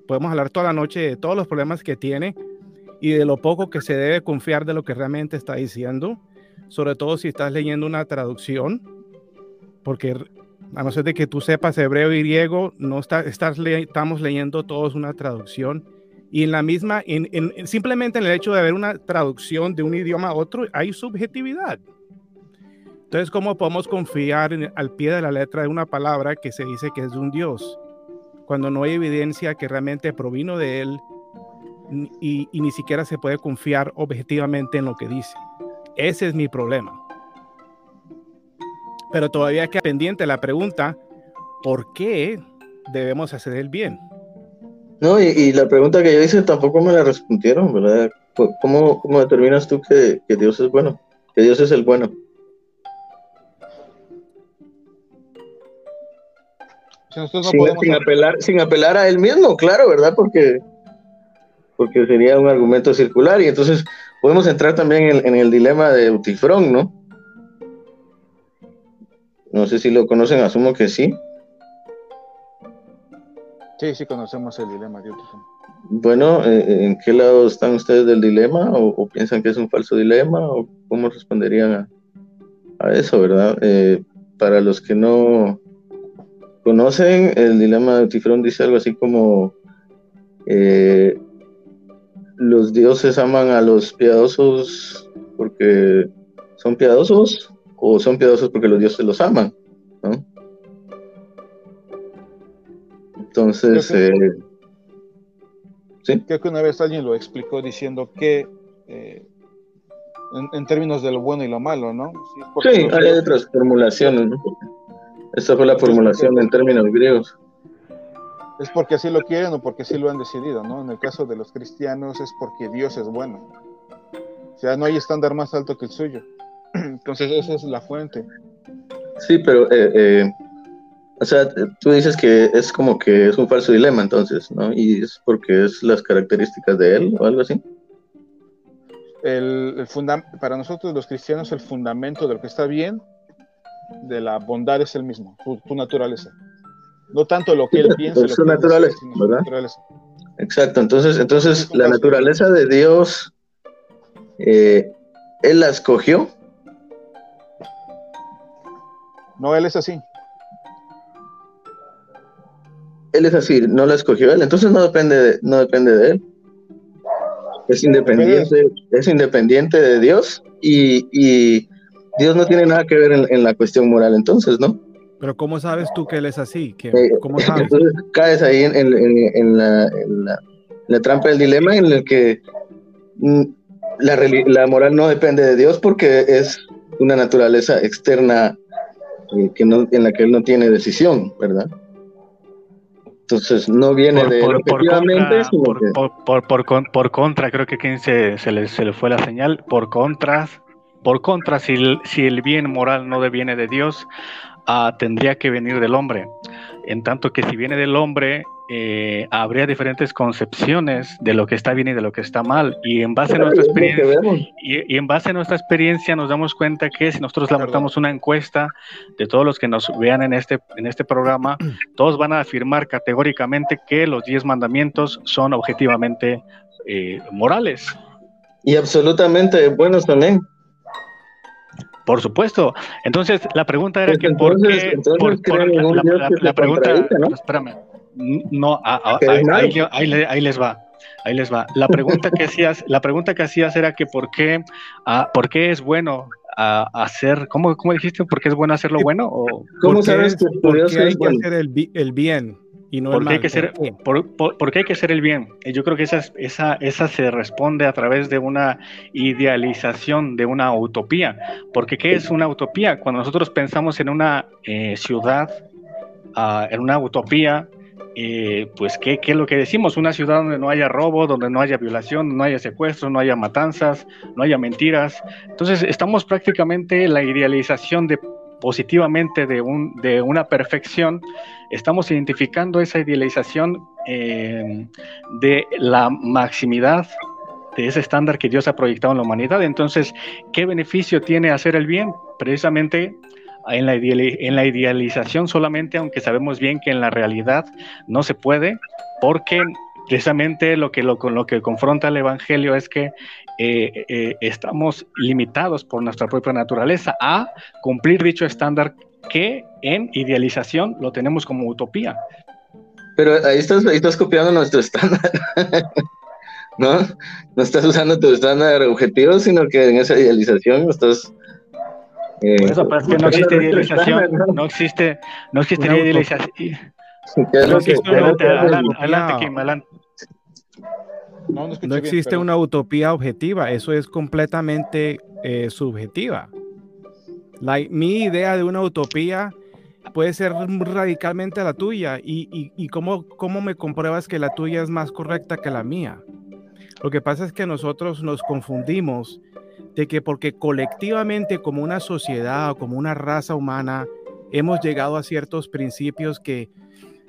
podemos hablar toda la noche de todos los problemas que tiene y de lo poco que se debe confiar de lo que realmente está diciendo, sobre todo si estás leyendo una traducción, porque a no ser de que tú sepas hebreo y griego, no está, estás estamos leyendo todos una traducción. Y en la misma, en, simplemente en el hecho de haber una traducción de un idioma a otro, hay subjetividad. Entonces, ¿cómo podemos confiar al pie de la letra de una palabra que se dice que es de un Dios? Cuando no hay evidencia que realmente provino de Él y, ni siquiera se puede confiar objetivamente en lo que dice. Ese es mi problema. Pero todavía queda pendiente la pregunta, ¿por qué debemos hacer el bien? No, y, la pregunta que yo hice tampoco me la respondieron, ¿verdad? ¿Cómo, cómo determinas tú que, Dios es bueno? Que Dios es el bueno. Sin, apelar, sin apelar a él mismo, claro, ¿verdad? Porque, porque sería un argumento circular y entonces podemos entrar también en, el dilema de Utifrón, ¿no? No sé si lo conocen, asumo que sí. Sí, sí conocemos el dilema de Utifrón. Bueno, eh, eh, ¿en qué lado están ustedes del dilema? ¿O, piensan que es un falso dilema? ¿O cómo responderían a, eso, verdad? Eh, para los que no conocen, el dilema de Utifrón dice algo así como los dioses aman a los piadosos porque son piadosos o son piadosos porque los dioses los aman, ¿no? Entonces, creo que, eh, ¿sí? creo que una vez alguien lo explicó diciendo que eh, en, términos de lo bueno y lo malo, ¿no? Sí, hay otras formulaciones, ¿no? Esta fue la formulación en términos griegos es porque así lo quieren o porque así lo han decidido, ¿no? En el caso de los cristianos es porque Dios es bueno. O sea, no hay estándar más alto que el suyo. Entonces esa es la fuente. Sí, pero, eh, eh, o sea, tú dices que es como que es un falso dilema entonces, ¿no? Y es porque es las características de él o algo así. El, para nosotros los cristianos el fundamento de lo que está bien, de la bondad es el mismo, su naturaleza no tanto lo que él piensa. su naturaleza, ¿verdad? Exacto, entonces, entonces la naturaleza de Dios, eh, ¿él la escogió? No, él es así. Él es así, no la escogió él, entonces no depende de, no depende de él. Es independiente, es independiente de Dios y, Dios no tiene nada que ver en la cuestión moral entonces, ¿no? Pero ¿cómo sabes tú que él es así? ¿Cómo sabes? Entonces caes ahí en, la, trampa del dilema en el que mm, la, moral no depende de Dios porque es una naturaleza externa eh, que no, en la que él no tiene decisión, ¿verdad? Entonces no viene de por, por, contra, creo que quien se, se, le, se le fue la señal, por contras, por contra, si si el bien moral no viene de Dios, tendría que venir del hombre. En tanto que si viene del hombre, eh, habría diferentes concepciones de lo que está bien y de lo que está mal. Y en base a nuestra experiencia, y, en base a nuestra experiencia nos damos cuenta que si nosotros levantamos una encuesta de todos los que nos vean en este, en este programa, todos van a afirmar categóricamente que los diez mandamientos son objetivamente eh, morales. Y absolutamente buenos también. Por supuesto. Entonces, la pregunta era que por qué. la, pregunta. ¿no? Espérame. No, ahí, les va. Ahí les va. La pregunta que hacías, la pregunta que hacías era que por qué, ah, por qué es bueno hacer, ¿cómo, ¿cómo dijiste? ¿Por qué es bueno hacer lo bueno? O, ¿Cómo sabes que hay que hacer el, el bien? Y no porque, hay que ser, porque hay que hacer el bien. Yo creo que esa, esa, esa se responde a través de una idealización, de una utopía. Porque ¿qué es una utopía? Cuando nosotros pensamos en una eh, ciudad, uh, en una utopía, eh, pues ¿qué, ¿qué, es lo que decimos? Una ciudad donde no haya robo, donde no haya violación, no haya secuestro, no haya matanzas, no haya mentiras. Entonces estamos prácticamente en la idealización de positivamente de, un, de una perfección, estamos identificando esa idealización eh, de la maximidad de ese estándar que Dios ha proyectado en la humanidad. Entonces, ¿qué beneficio tiene hacer el bien? Precisamente en la, en la idealización solamente, aunque sabemos bien que en la realidad no se puede, porque precisamente lo que, lo, lo que confronta el Evangelio es que eh, eh, estamos limitados por nuestra propia naturaleza a cumplir dicho estándar que en idealización lo tenemos como utopía. Pero ahí estás, ahí estás copiando nuestro estándar. ¿No? No estás usando tu estándar objetivo, sino que en esa idealización estás. Eh, eso, pero es que no existe idealización, no existe, no existe idealización. No existe, adelante, Kim, adelante. No, existe una utopía objetiva, eso es completamente eh, subjetiva. mi idea de una utopía puede ser radicalmente la tuya y, y, cómo, cómo, me compruebas que la tuya es más correcta que la mía. Lo que pasa es que nosotros nos confundimos de que porque colectivamente como una sociedad o como una raza humana hemos llegado a ciertos principios que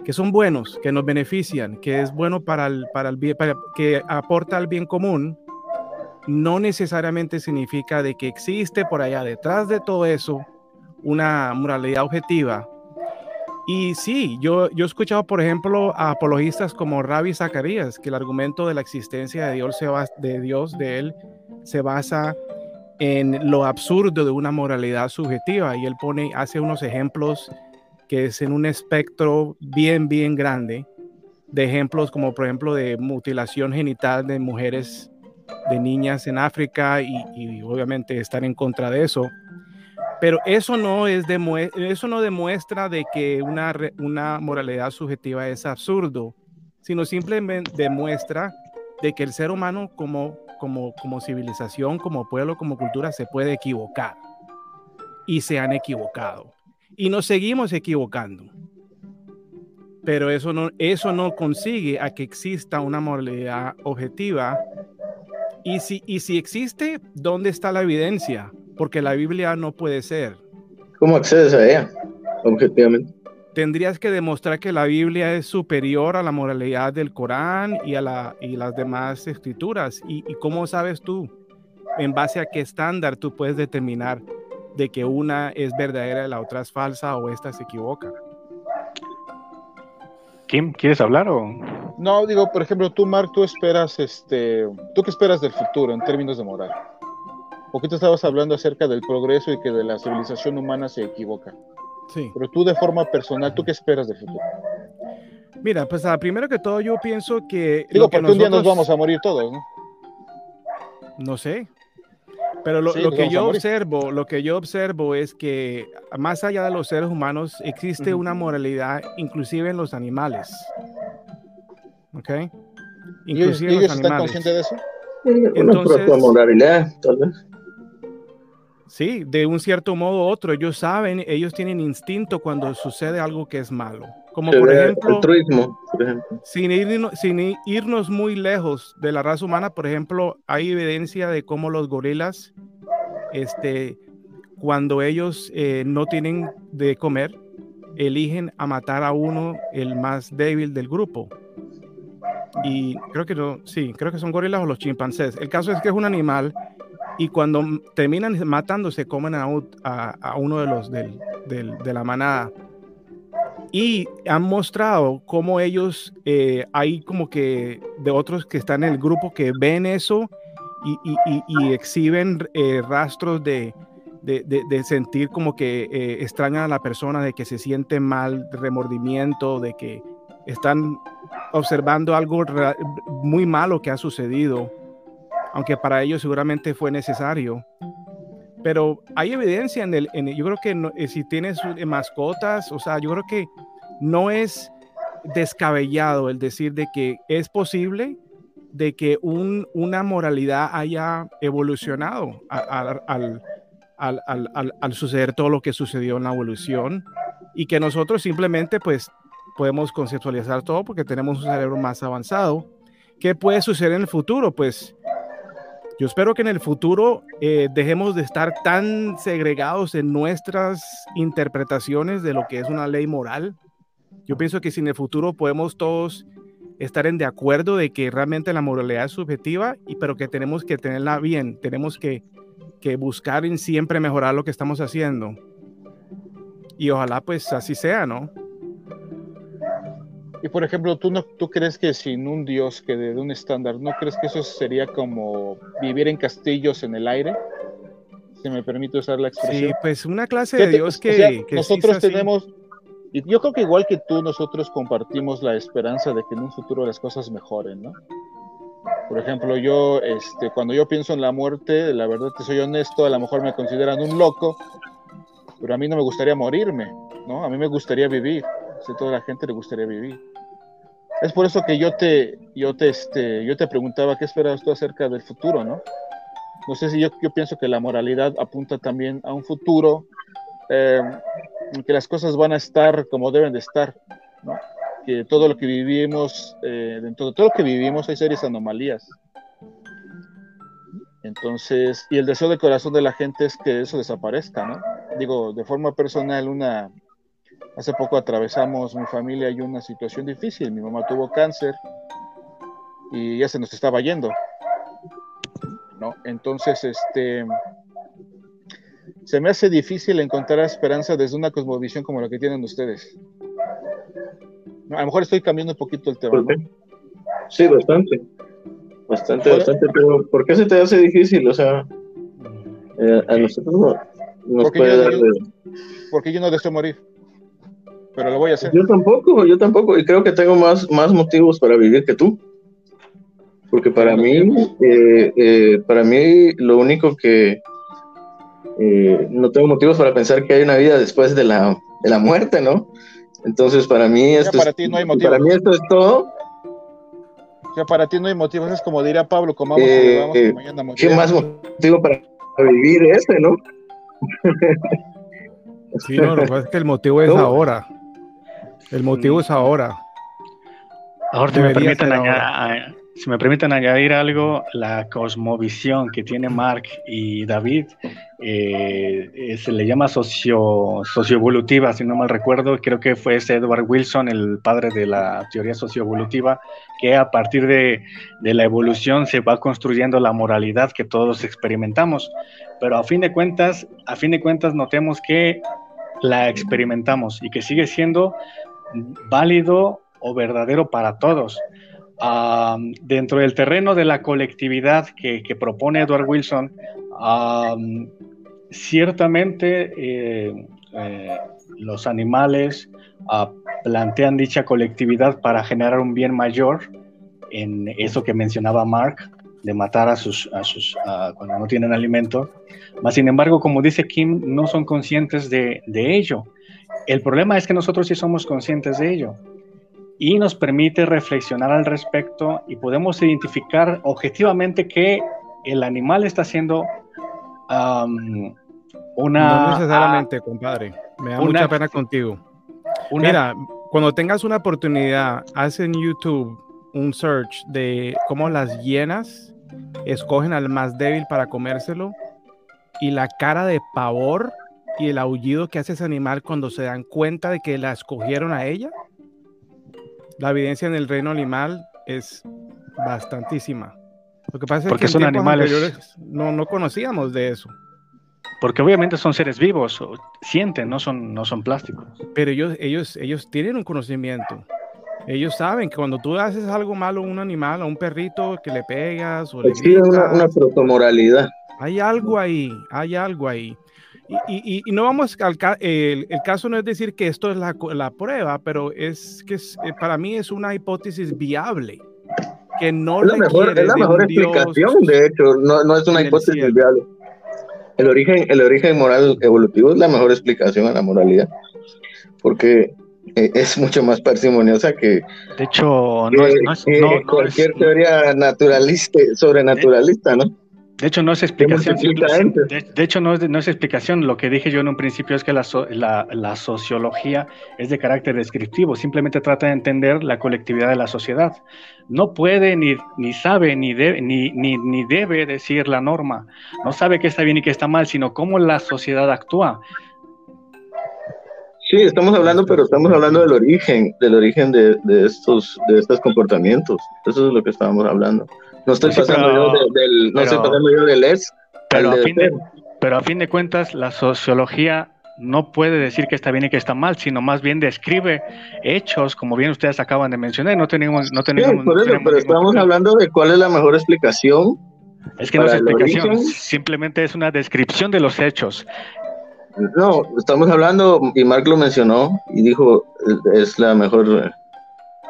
que son buenos, que nos benefician, que es bueno para el, para el bien, que aporta al bien común, no necesariamente significa de que existe por allá detrás de todo eso una moralidad objetiva. Y sí, yo, yo he escuchado, por ejemplo, a apologistas como Rabbi Zacarías, que el argumento de la existencia de Dios, se de Dios, de él, se basa en lo absurdo de una moralidad subjetiva. Y él pone, hace unos ejemplos que es en un espectro bien, bien grande de ejemplos como por ejemplo de mutilación genital de mujeres, de niñas en África y, obviamente estar en contra de eso. Pero eso no, es eso no demuestra de que una, una moralidad subjetiva es absurdo, sino simplemente demuestra de que el ser humano como, como, como civilización, como pueblo, como cultura se puede equivocar. Y se han equivocado y nos seguimos equivocando. Pero eso no, eso no consigue a que exista una moralidad objetiva. Y si, y si existe, ¿dónde está la evidencia? Porque la Biblia no puede ser. ¿Cómo accedes a ella, objetivamente? Tendrías que demostrar que la Biblia es superior a la moralidad del Corán y a la, y las demás escrituras. ¿Y, ¿Y cómo sabes tú? ¿En base a qué estándar tú puedes determinar de que una es verdadera y la otra es falsa o esta se equivoca. Kim, ¿quieres hablar o...? No, digo, por ejemplo, tú, Mark, tú esperas, este, ¿tú qué esperas del futuro en términos de moral? Porque tú estabas hablando acerca del progreso y que de la civilización humana se equivoca. Sí. Pero tú de forma personal, ¿tú qué esperas del futuro? Mira, pues ah, primero que todo yo pienso que... Digo, porque un día nos vamos a morir todos, ¿no? No sé. Pero lo, que yo observo, lo que yo observo es que más allá de los seres humanos existe una moralidad, inclusive en los animales. ¿Ok? Inclusive ¿Y ellos, están conscientes de eso? Entonces, moralidad, tal vez. Sí, de un cierto modo u otro, ellos saben, ellos tienen instinto cuando sucede algo que es malo. Como por ejemplo, Sin, irnos, muy lejos de la raza humana, por ejemplo, hay evidencia de cómo los gorilas, este, cuando ellos eh, no tienen de comer, eligen a matar a uno, el más débil del grupo. Y creo que no, sí, creo que son gorilas o los chimpancés. El caso es que es un animal y cuando terminan matándose, comen a, a, uno de los del, de la manada y han mostrado cómo ellos, eh, hay como que de otros que están en el grupo que ven eso y, exhiben eh, rastros de, de, sentir como que eh, a la persona, de que se siente mal, remordimiento, de que están observando algo muy malo que ha sucedido, aunque para ellos seguramente fue necesario pero hay evidencia en el, en yo creo que eh, si tienes mascotas, o sea, yo creo que no es descabellado el decir de que es posible de que un, una moralidad haya evolucionado al, al, al, al, suceder todo lo que sucedió en la evolución y que nosotros simplemente pues podemos conceptualizar todo porque tenemos un cerebro más avanzado. ¿Qué puede suceder en el futuro? Pues yo espero que en el futuro eh, dejemos de estar tan segregados en nuestras interpretaciones de lo que es una ley moral. Yo pienso que si en el futuro podemos todos estar en de acuerdo de que realmente la moralidad es subjetiva, y, pero que tenemos que tenerla bien, tenemos que, que buscar en siempre mejorar lo que estamos haciendo. Y ojalá pues así sea, ¿no? Y por ejemplo, ¿tú, no, ¿tú crees que sin un Dios que de, un estándar, ¿no crees que eso sería como vivir en castillos en el aire? Si me permite usar la expresión. Sí, pues una clase de Dios que, nosotros tenemos, y yo creo que igual que tú, nosotros compartimos la esperanza de que en un futuro las cosas mejoren, ¿no? Por ejemplo, yo, este, cuando yo pienso en la muerte, la verdad que soy honesto, a lo mejor me consideran un loco, pero a mí no me gustaría morirme, ¿no? A mí me gustaría vivir a toda la gente le gustaría vivir. Es por eso que yo te, yo te, este, yo te preguntaba qué esperabas tú acerca del futuro, ¿no? No sé si yo, yo pienso que la moralidad apunta también a un futuro eh, que las cosas van a estar como deben de estar, ¿no? Que todo lo que vivimos, eh, dentro de todo lo que vivimos hay serias anomalías. Entonces, y el deseo de corazón de la gente es que eso desaparezca, ¿no? Digo, de forma personal, una, Hace poco atravesamos mi familia y una situación difícil. Mi mamá tuvo cáncer y ya se nos estaba yendo. ¿no? Entonces, este, se me hace difícil encontrar esperanza desde una cosmovisión como la que tienen ustedes. A lo mejor estoy cambiando un poquito el tema. Sí, bastante. Bastante, bastante. Pero ¿por qué se te hace difícil? O sea, eh, a nosotros nos porque puede yo, Porque yo no deseo morir pero lo voy a hacer. Yo tampoco, yo tampoco, y creo que tengo más, más motivos para vivir que tú. Porque para mí, eh, eh, para mí lo único que eh, no tengo motivos para pensar que hay una vida después de la, de la muerte, ¿no? Entonces para mí esto, para ti no hay motivos. para mí esto es todo. Ya para ti no hay motivos, es como diría Pablo, comamos y vamos mañana ¿Qué más motivo para vivir ese, no? Sí, no, lo que pasa es que el motivo es ahora. El motivo es ahora. Ahora, si me, permiten si me permiten añadir algo, la cosmovisión que tiene Mark y David eh, eh, se le llama socio, socioevolutiva, si no mal recuerdo. Creo que fue ese Edward Wilson, el padre de la teoría socioevolutiva, que a partir de, de la evolución se va construyendo la moralidad que todos experimentamos. Pero a fin de cuentas, a fin de cuentas notemos que la experimentamos y que sigue siendo válido o verdadero para todos. dentro del terreno de la colectividad que, propone Edward Wilson, ciertamente eh, eh, los animales ah, plantean dicha colectividad para generar un bien mayor en eso que mencionaba Mark, de matar a sus, a sus cuando no tienen alimento. Mas, sin embargo, como dice Kim, no son conscientes de, de ello. El problema es que nosotros sí somos conscientes de ello y nos permite reflexionar al respecto y podemos identificar objetivamente que el animal está haciendo una... No necesariamente, compadre. Me da mucha pena contigo. Mira, cuando tengas una oportunidad, haz en YouTube un search de cómo las hienas escogen al más débil para comérselo y la cara de pavor y el aullido que hace ese animal cuando se dan cuenta de que la escogieron a ella, la evidencia en el reino animal es bastantísima. Lo que pasa es que son animales. No, no conocíamos de eso. Porque obviamente son seres vivos, sienten, no son, no son plásticos. Pero ellos, ellos, ellos tienen un conocimiento. Ellos saben que cuando tú haces algo malo a un animal, a un perrito que le pegas o le una, una protomoralidad. Hay algo ahí, hay algo ahí. Y, no vamos al el, el, caso no es decir que esto es la, la prueba, pero es que eh, para mí es una hipótesis viable. Que no es la mejor, es la mejor explicación, de hecho, no, no es una hipótesis viable. El origen, el origen moral evolutivo es la mejor explicación a la moralidad, porque eh, es mucho más parsimoniosa que, de hecho, no, es, cualquier teoría naturalista, sobrenaturalista, ¿no? De hecho, no es explicación. De, hecho, no es, no es, explicación. Lo que dije yo en un principio es que la, la, sociología es de carácter descriptivo. Simplemente trata de entender la colectividad de la sociedad. No puede, ni, ni sabe, ni, ni, ni, ni debe decir la norma. No sabe qué está bien y qué está mal, sino cómo la sociedad actúa. Sí, estamos hablando, pero estamos hablando del origen, del origen de, de, estos, de estos comportamientos. Eso es lo que estábamos hablando. No estoy pasando yo del, no estoy pasando yo del es. Pero a, fin de, pero a fin de cuentas, la sociología no puede decir que está bien y que está mal, sino más bien describe hechos, como bien ustedes acaban de mencionar. No tenemos, no tenemos. Sí, por eso, pero estamos hablando de cuál es la mejor explicación. Es que no es explicación, simplemente es una descripción de los hechos. No, estamos hablando, y Mark lo mencionó, y dijo, es la mejor,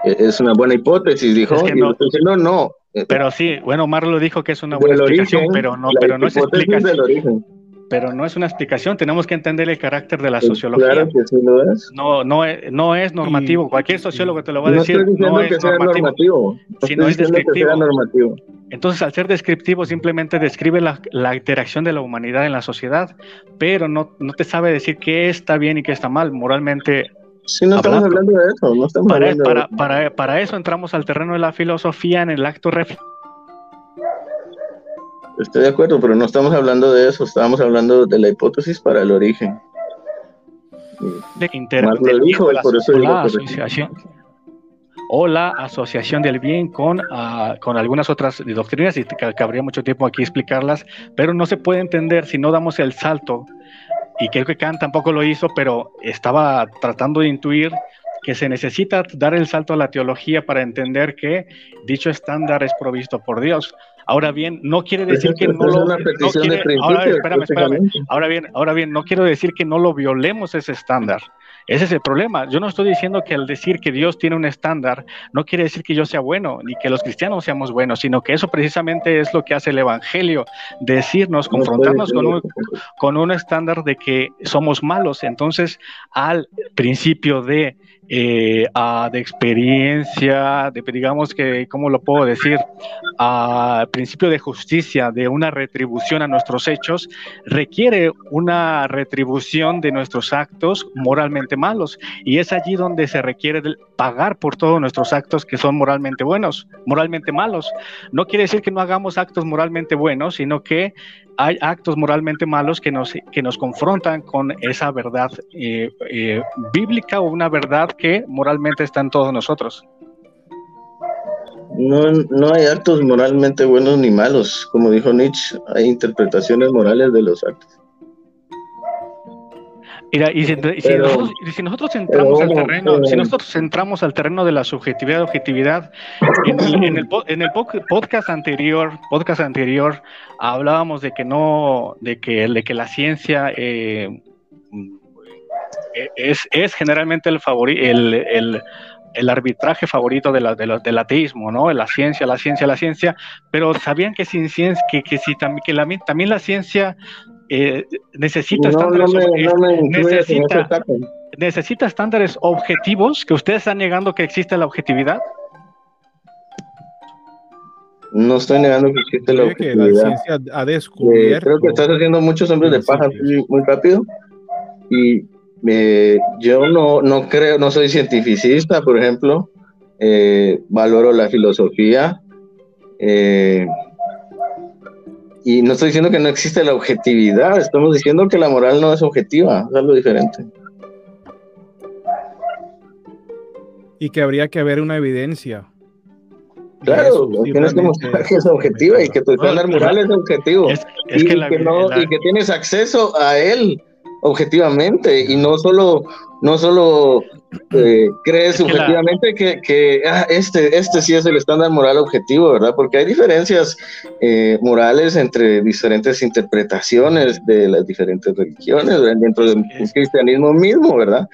es una buena hipótesis, dijo, es que no, no, no. Pero sí, bueno, Mark lo dijo que es una buena explicación, pero no, pero no es explicación. Pero no es una explicación, tenemos que entender el carácter de la sociología. Claro que sí lo es. No, no, es, no es normativo. Cualquier sociólogo te lo va a decir. No, es normativo. Si no es descriptivo. normativo. Entonces, al ser descriptivo, simplemente describe la, la, interacción de la humanidad en la sociedad, pero no, no te sabe decir qué está bien y qué está mal. Moralmente Sí, no estamos hablando de eso, no estamos para, hablando para, para, para, eso entramos al terreno de la filosofía en el acto Estoy de acuerdo, pero no estamos hablando de eso, estamos hablando de la hipótesis para el origen. De asociación. o la asociación del bien con, uh, con algunas otras doctrinas y cabría mucho tiempo aquí explicarlas, pero no se puede entender si no damos el salto y creo que Kant tampoco lo hizo, pero estaba tratando de intuir que se necesita dar el salto a la teología para entender que dicho estándar es provisto por Dios. Ahora bien, no quiere decir que no lo ahora bien, ahora bien, no quiero decir que no lo violemos ese estándar. Ese es el problema. Yo no estoy diciendo que al decir que Dios tiene un estándar, no quiere decir que yo sea bueno, ni que los cristianos seamos buenos, sino que eso precisamente es lo que hace el Evangelio, decirnos, confrontarnos con un, con un estándar de que somos malos. Entonces, al principio de eh, de experiencia, de, digamos que, ¿cómo lo puedo decir? A principio de justicia, de una retribución a nuestros hechos, requiere una retribución de nuestros actos moralmente malos. Y es allí donde se requiere pagar por todos nuestros actos que son moralmente buenos, moralmente malos. No quiere decir que no hagamos actos moralmente buenos, sino que hay actos moralmente malos que nos, que nos confrontan con esa verdad eh, eh, bíblica o una verdad que moralmente está en todos nosotros. No, no hay actos moralmente buenos ni malos. Como dijo Nietzsche, hay interpretaciones morales de los actos. Mira, y si, nosotros, entramos al terreno, si nosotros entramos al terreno de la subjetividad, objetividad, en el, en el, en el podcast anterior, podcast anterior, hablábamos de que no, de que, de que la ciencia eh, es, es, generalmente el, el, el, el, arbitraje favorito de la, de del ateísmo, ¿no? La ciencia, la ciencia, la ciencia, pero sabían que sin ciencia, que, que, si, que la, también la ciencia eh, necesita, estándares, necesita, estándares objetivos que ustedes están negando que existe la objetividad. No estoy negando que existe la objetividad. ciencia ha descubierto. Eh, creo que estás haciendo muchos hombres de paja muy, rápido. Y eh, yo no, no creo, no soy cientificista, por ejemplo. valoro la filosofía. Eh, y no estoy diciendo que no existe la objetividad, estamos diciendo que la moral no es objetiva, es algo diferente. Y que habría que haber una evidencia. Claro, tienes que mostrar que es objetiva y que tu estándar moral es objetivo. y, que tienes acceso a él objetivamente y no solo, no solo eh, crees subjetivamente que, ah, este, este sí es el estándar moral objetivo, ¿verdad? Porque hay diferencias eh, morales entre diferentes interpretaciones de las diferentes religiones dentro del cristianismo mismo, ¿verdad?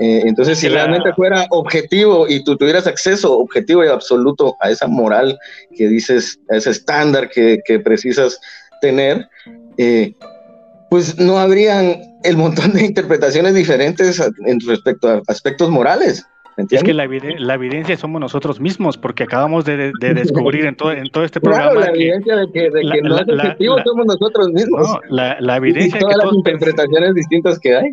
Eh, entonces, si realmente fuera objetivo y tú tuvieras acceso objetivo y absoluto a esa moral que dices, a ese estándar que, que precisas tener, pues no habrían el montón de interpretaciones diferentes en respecto a aspectos morales. Es que la, evidencia somos nosotros mismos, porque acabamos de, descubrir en todo, en todo este programa. la evidencia de que, no es objetivo somos nosotros mismos. la, evidencia de que las interpretaciones distintas que hay.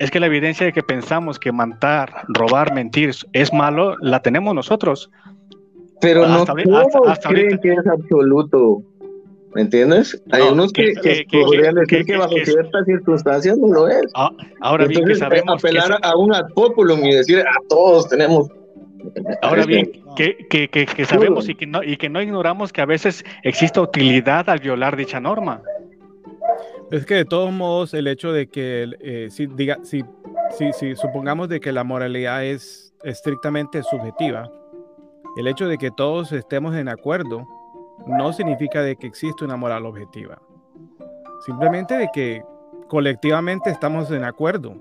Es que la evidencia de que pensamos que matar, robar, mentir es malo, la tenemos nosotros. Pero no todos creen que es absoluto. ¿Me entiendes? Hay unos que, podrían decir que, bajo ciertas circunstancias no lo es. Ah, ahora bien, que sabemos. Apelar a un ad populum y decir a todos tenemos. Ahora bien, que, sabemos y que, no, y que no ignoramos que a veces existe utilidad al violar dicha norma. Es que de todos modos el hecho de que eh, si diga si, si, si supongamos de que la moralidad es estrictamente subjetiva, el hecho de que todos estemos en acuerdo no significa de que existe una moral objetiva. Simplemente de que colectivamente estamos en acuerdo.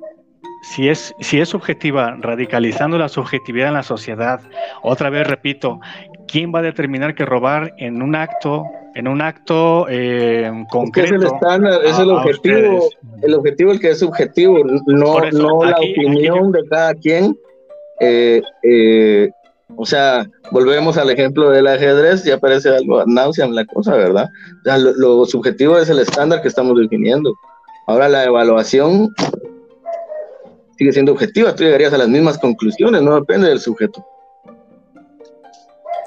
Si es, si es subjetiva, radicalizando la subjetividad en la sociedad, otra vez repito, ¿quién va a determinar que robar en un acto, en un acto eh, concreto? Es el estándar, es el objetivo, el objetivo el que es subjetivo, no, no la opinión de cada quien. Eh, eh, o sea, volvemos al ejemplo del ajedrez, ya parece algo náusea en la cosa, ¿verdad? O sea, lo, subjetivo es el estándar que estamos definiendo. Ahora la evaluación sigue siendo objetiva, tú llegarías a las mismas conclusiones, no depende del sujeto.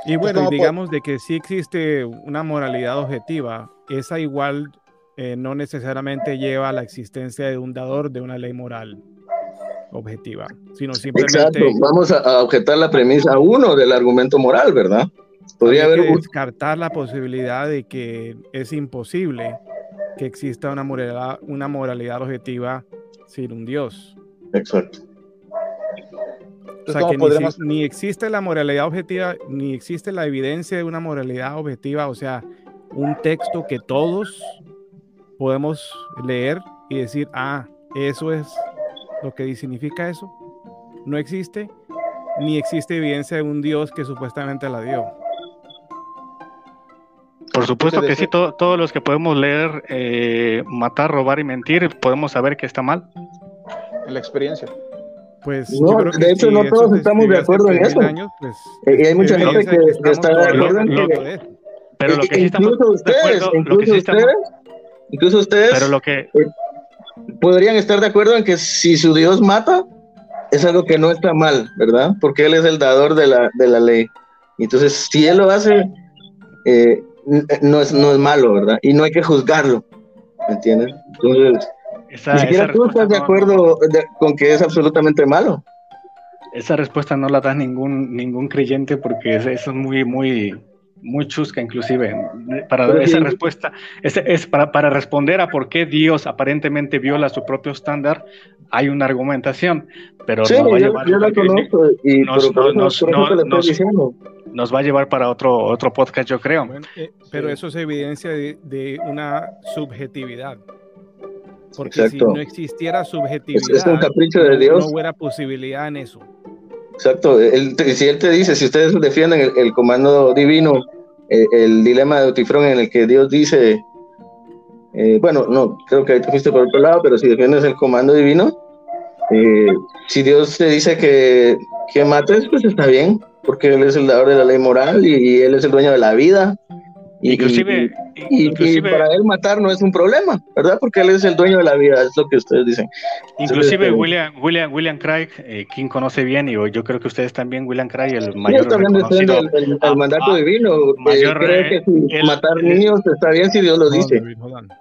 Y bueno, digamos de que sí existe una moralidad objetiva, esa igual eh, no necesariamente lleva a la existencia de un dador de una ley moral objetiva, sino simplemente... Exacto, vamos a, objetar la premisa uno del argumento moral, ¿verdad? Podría haber... descartar la posibilidad de que es imposible que exista una moralidad, una moralidad objetiva sin un Dios. Exacto. O sea que ni, existe la moralidad objetiva, ni existe la evidencia de una moralidad objetiva, o sea, un texto que todos podemos leer y decir, ah, eso es lo que significa eso. No existe, ni existe evidencia de un Dios que supuestamente la dio. Por supuesto que sí, todos los que podemos leer eh, matar, robar y mentir, podemos saber que está mal. En la experiencia. Pues yo creo que de hecho no todos estamos de acuerdo en eso. pues, eh, y hay mucha gente que, está de acuerdo en que... Pero lo que sí estamos incluso ustedes, incluso ustedes, incluso ustedes, pero lo que, eh, podrían estar de acuerdo en que si su Dios mata, es algo que no está mal, ¿verdad? Porque Él es el dador de la, de la ley. Entonces, si Él lo hace, eh, no, es, no es malo, ¿verdad? Y no hay que juzgarlo, ¿me entiendes? Entonces, ni siquiera tú estás de acuerdo con que es absolutamente malo. Esa respuesta no la da ningún, ningún creyente porque eso es muy, muy, muy chusca inclusive para esa respuesta. Es, es para, para, responder a por qué Dios aparentemente viola su propio estándar hay una argumentación pero sí, nos va a llevar yo, la conozco y nos, va a llevar para otro otro podcast yo creo. Eh, pero eso es evidencia de, de una subjetividad. Porque si no existiera subjetividad es, un capricho de Dios no hubiera posibilidad en eso. Exacto, si él te dice, si ustedes defienden el comando divino, eh, el dilema de Utifrón en el que Dios dice, eh, bueno, no, creo que ahí te fuiste por otro lado, pero si defiendes el comando divino, eh, si Dios te dice que, que mates, pues está bien, porque Él es el dador de la ley moral y Él es el dueño de la vida inclusive, y, para él matar no es un problema, ¿verdad? Porque él es el dueño de la vida, es lo que ustedes dicen. Inclusive este, William, William, William Craig, eh, quien conoce bien, y yo creo que ustedes también, William Craig, el mayor también el, el, mandato divino. Mayor, cree que matar niños está bien si Dios lo dice.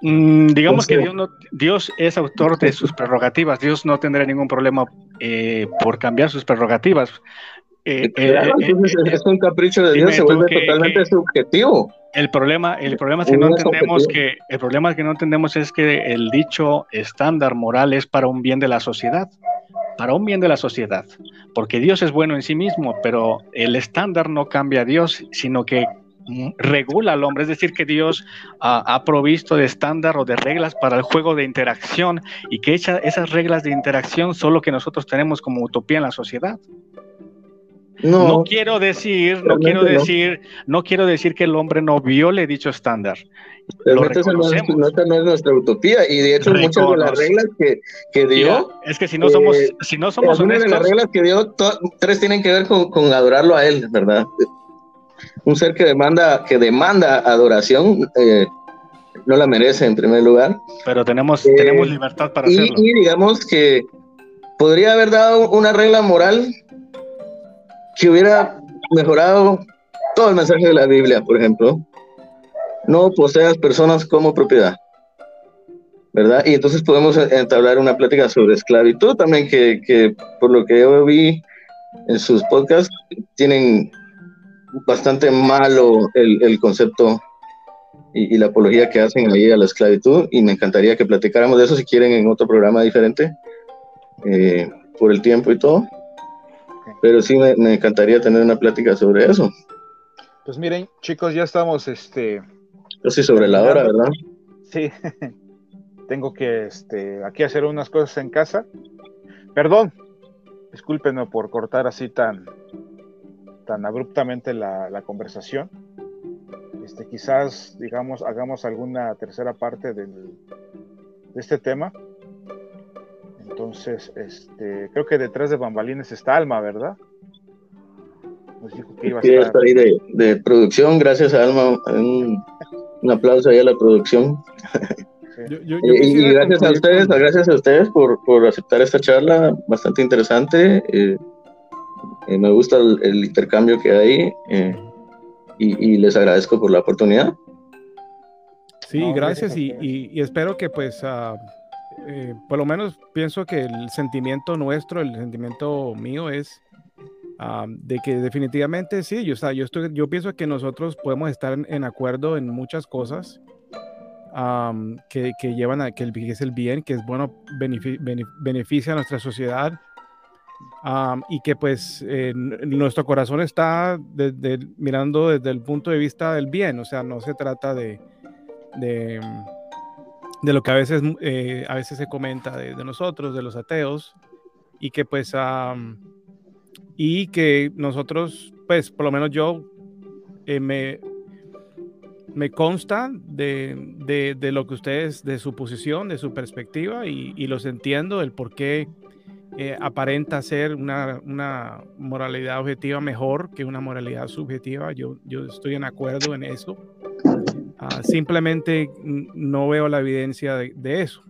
Mm, digamos que Dios, no, Dios es autor de sus prerrogativas, Dios no tendrá ningún problema eh, por cambiar sus prerrogativas. Eh, entonces es un capricho de Dios, se vuelve totalmente subjetivo. El problema, el problema es que no entendemos que el problema que no entendemos es que el dicho estándar moral es para un bien de la sociedad, para un bien de la sociedad, porque Dios es bueno en sí mismo, pero el estándar no cambia a Dios, sino que regula al hombre, es decir, que Dios ha provisto de estándar o de reglas para el juego de interacción y que esas reglas de interacción son lo que nosotros tenemos como utopía en la sociedad. No, quiero decir, no quiero decir, no. quiero decir que el hombre no viole dicho estándar. Realmente esa no, es nuestra utopía y de hecho muchas de las reglas que, que dio. es que si no somos, eh, si no somos honestos, de las reglas que dio, tres tienen que ver con, con, adorarlo a él, ¿verdad? Un ser que demanda, que demanda adoración, eh, no la merece en primer lugar. Pero tenemos, eh, tenemos libertad para hacerlo. Y digamos que podría haber dado una regla moral que hubiera mejorado todo el mensaje de la Biblia, por ejemplo. No poseas personas como propiedad. ¿Verdad? Y entonces podemos entablar una plática sobre esclavitud también, que, que por lo que yo vi en sus podcasts, tienen bastante malo el, el concepto y, la apología que hacen ahí a la esclavitud. Y me encantaría que platicáramos de eso si quieren en otro programa diferente, eh, por el tiempo y todo. Pero sí me, encantaría tener una plática sobre eso. Pues miren, chicos, ya estamos, este... sí sobre la hora, ¿verdad? Sí. Tengo que, este, aquí hacer unas cosas en casa. Perdón, discúlpenme por cortar así tan, tan abruptamente la, la conversación. Este, quizás, digamos, hagamos alguna tercera parte del, de este tema entonces, este, creo que detrás de bambalines está Alma, ¿verdad? Nos dijo que iba a estar... ahí de, producción, gracias a Alma. Un, aplauso ahí a la producción. y, gracias a ustedes, gracias a ustedes por, por aceptar esta charla bastante interesante. Eh, eh, me gusta el, intercambio que hay eh, y, les agradezco por la oportunidad. Sí, gracias y, y, espero que pues uh, eh, por lo menos pienso que el sentimiento nuestro, el sentimiento mío es de que definitivamente sí, yo, yo, estoy, yo pienso que nosotros podemos estar en, acuerdo en muchas cosas que, que, llevan a que, el, es el bien, que es bueno, beneficia a nuestra sociedad. y que pues nuestro corazón está mirando desde el punto de vista del bien, o sea, no se trata de, de de lo que a veces, eh, a veces se comenta de, nosotros, de los ateos, y que pues, y que nosotros, pues, por lo menos yo eh, me, me consta de, de, lo que ustedes, de su posición, de su perspectiva, y, y los entiendo, el por qué eh, aparenta ser una, una, moralidad objetiva mejor que una moralidad subjetiva. Yo, yo estoy en acuerdo en eso. Ah, simplemente no veo la evidencia de, eso.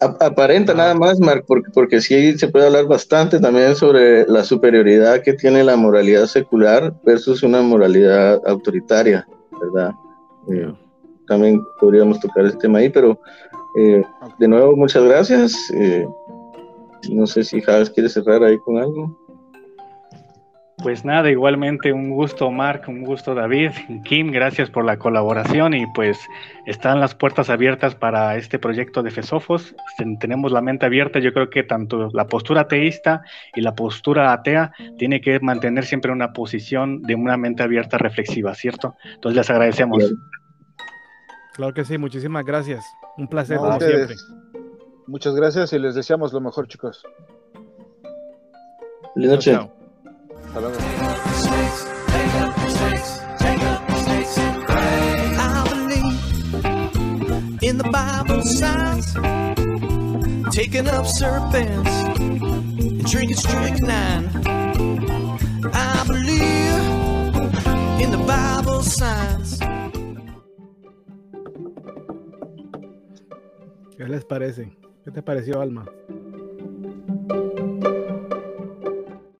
Aparenta nada ah. más, Mark, porque, porque sí se puede hablar bastante también sobre la superioridad que tiene la moralidad secular versus una moralidad autoritaria, ¿verdad? Eh, también podríamos tocar ese tema ahí, pero eh, de nuevo, muchas gracias. Eh, no sé si Javes quiere cerrar ahí con algo. Pues nada, igualmente un gusto Mark, un gusto David, Kim, gracias por la colaboración y pues están las puertas abiertas para este proyecto de Fesofos. Tenemos la mente abierta, yo creo que tanto la postura ateísta y la postura atea tiene que mantener siempre una posición de una mente abierta reflexiva, ¿cierto? Entonces les agradecemos. Claro que sí, muchísimas gracias. Un placer como siempre. Muchas gracias y les deseamos lo mejor, chicos. Buenas noches. Hasta luego. In the Bible signs, taking up serpents and drinking strychnine. I believe in the Bible signs. ¿Qué les parece? ¿Qué te pareció, Alma?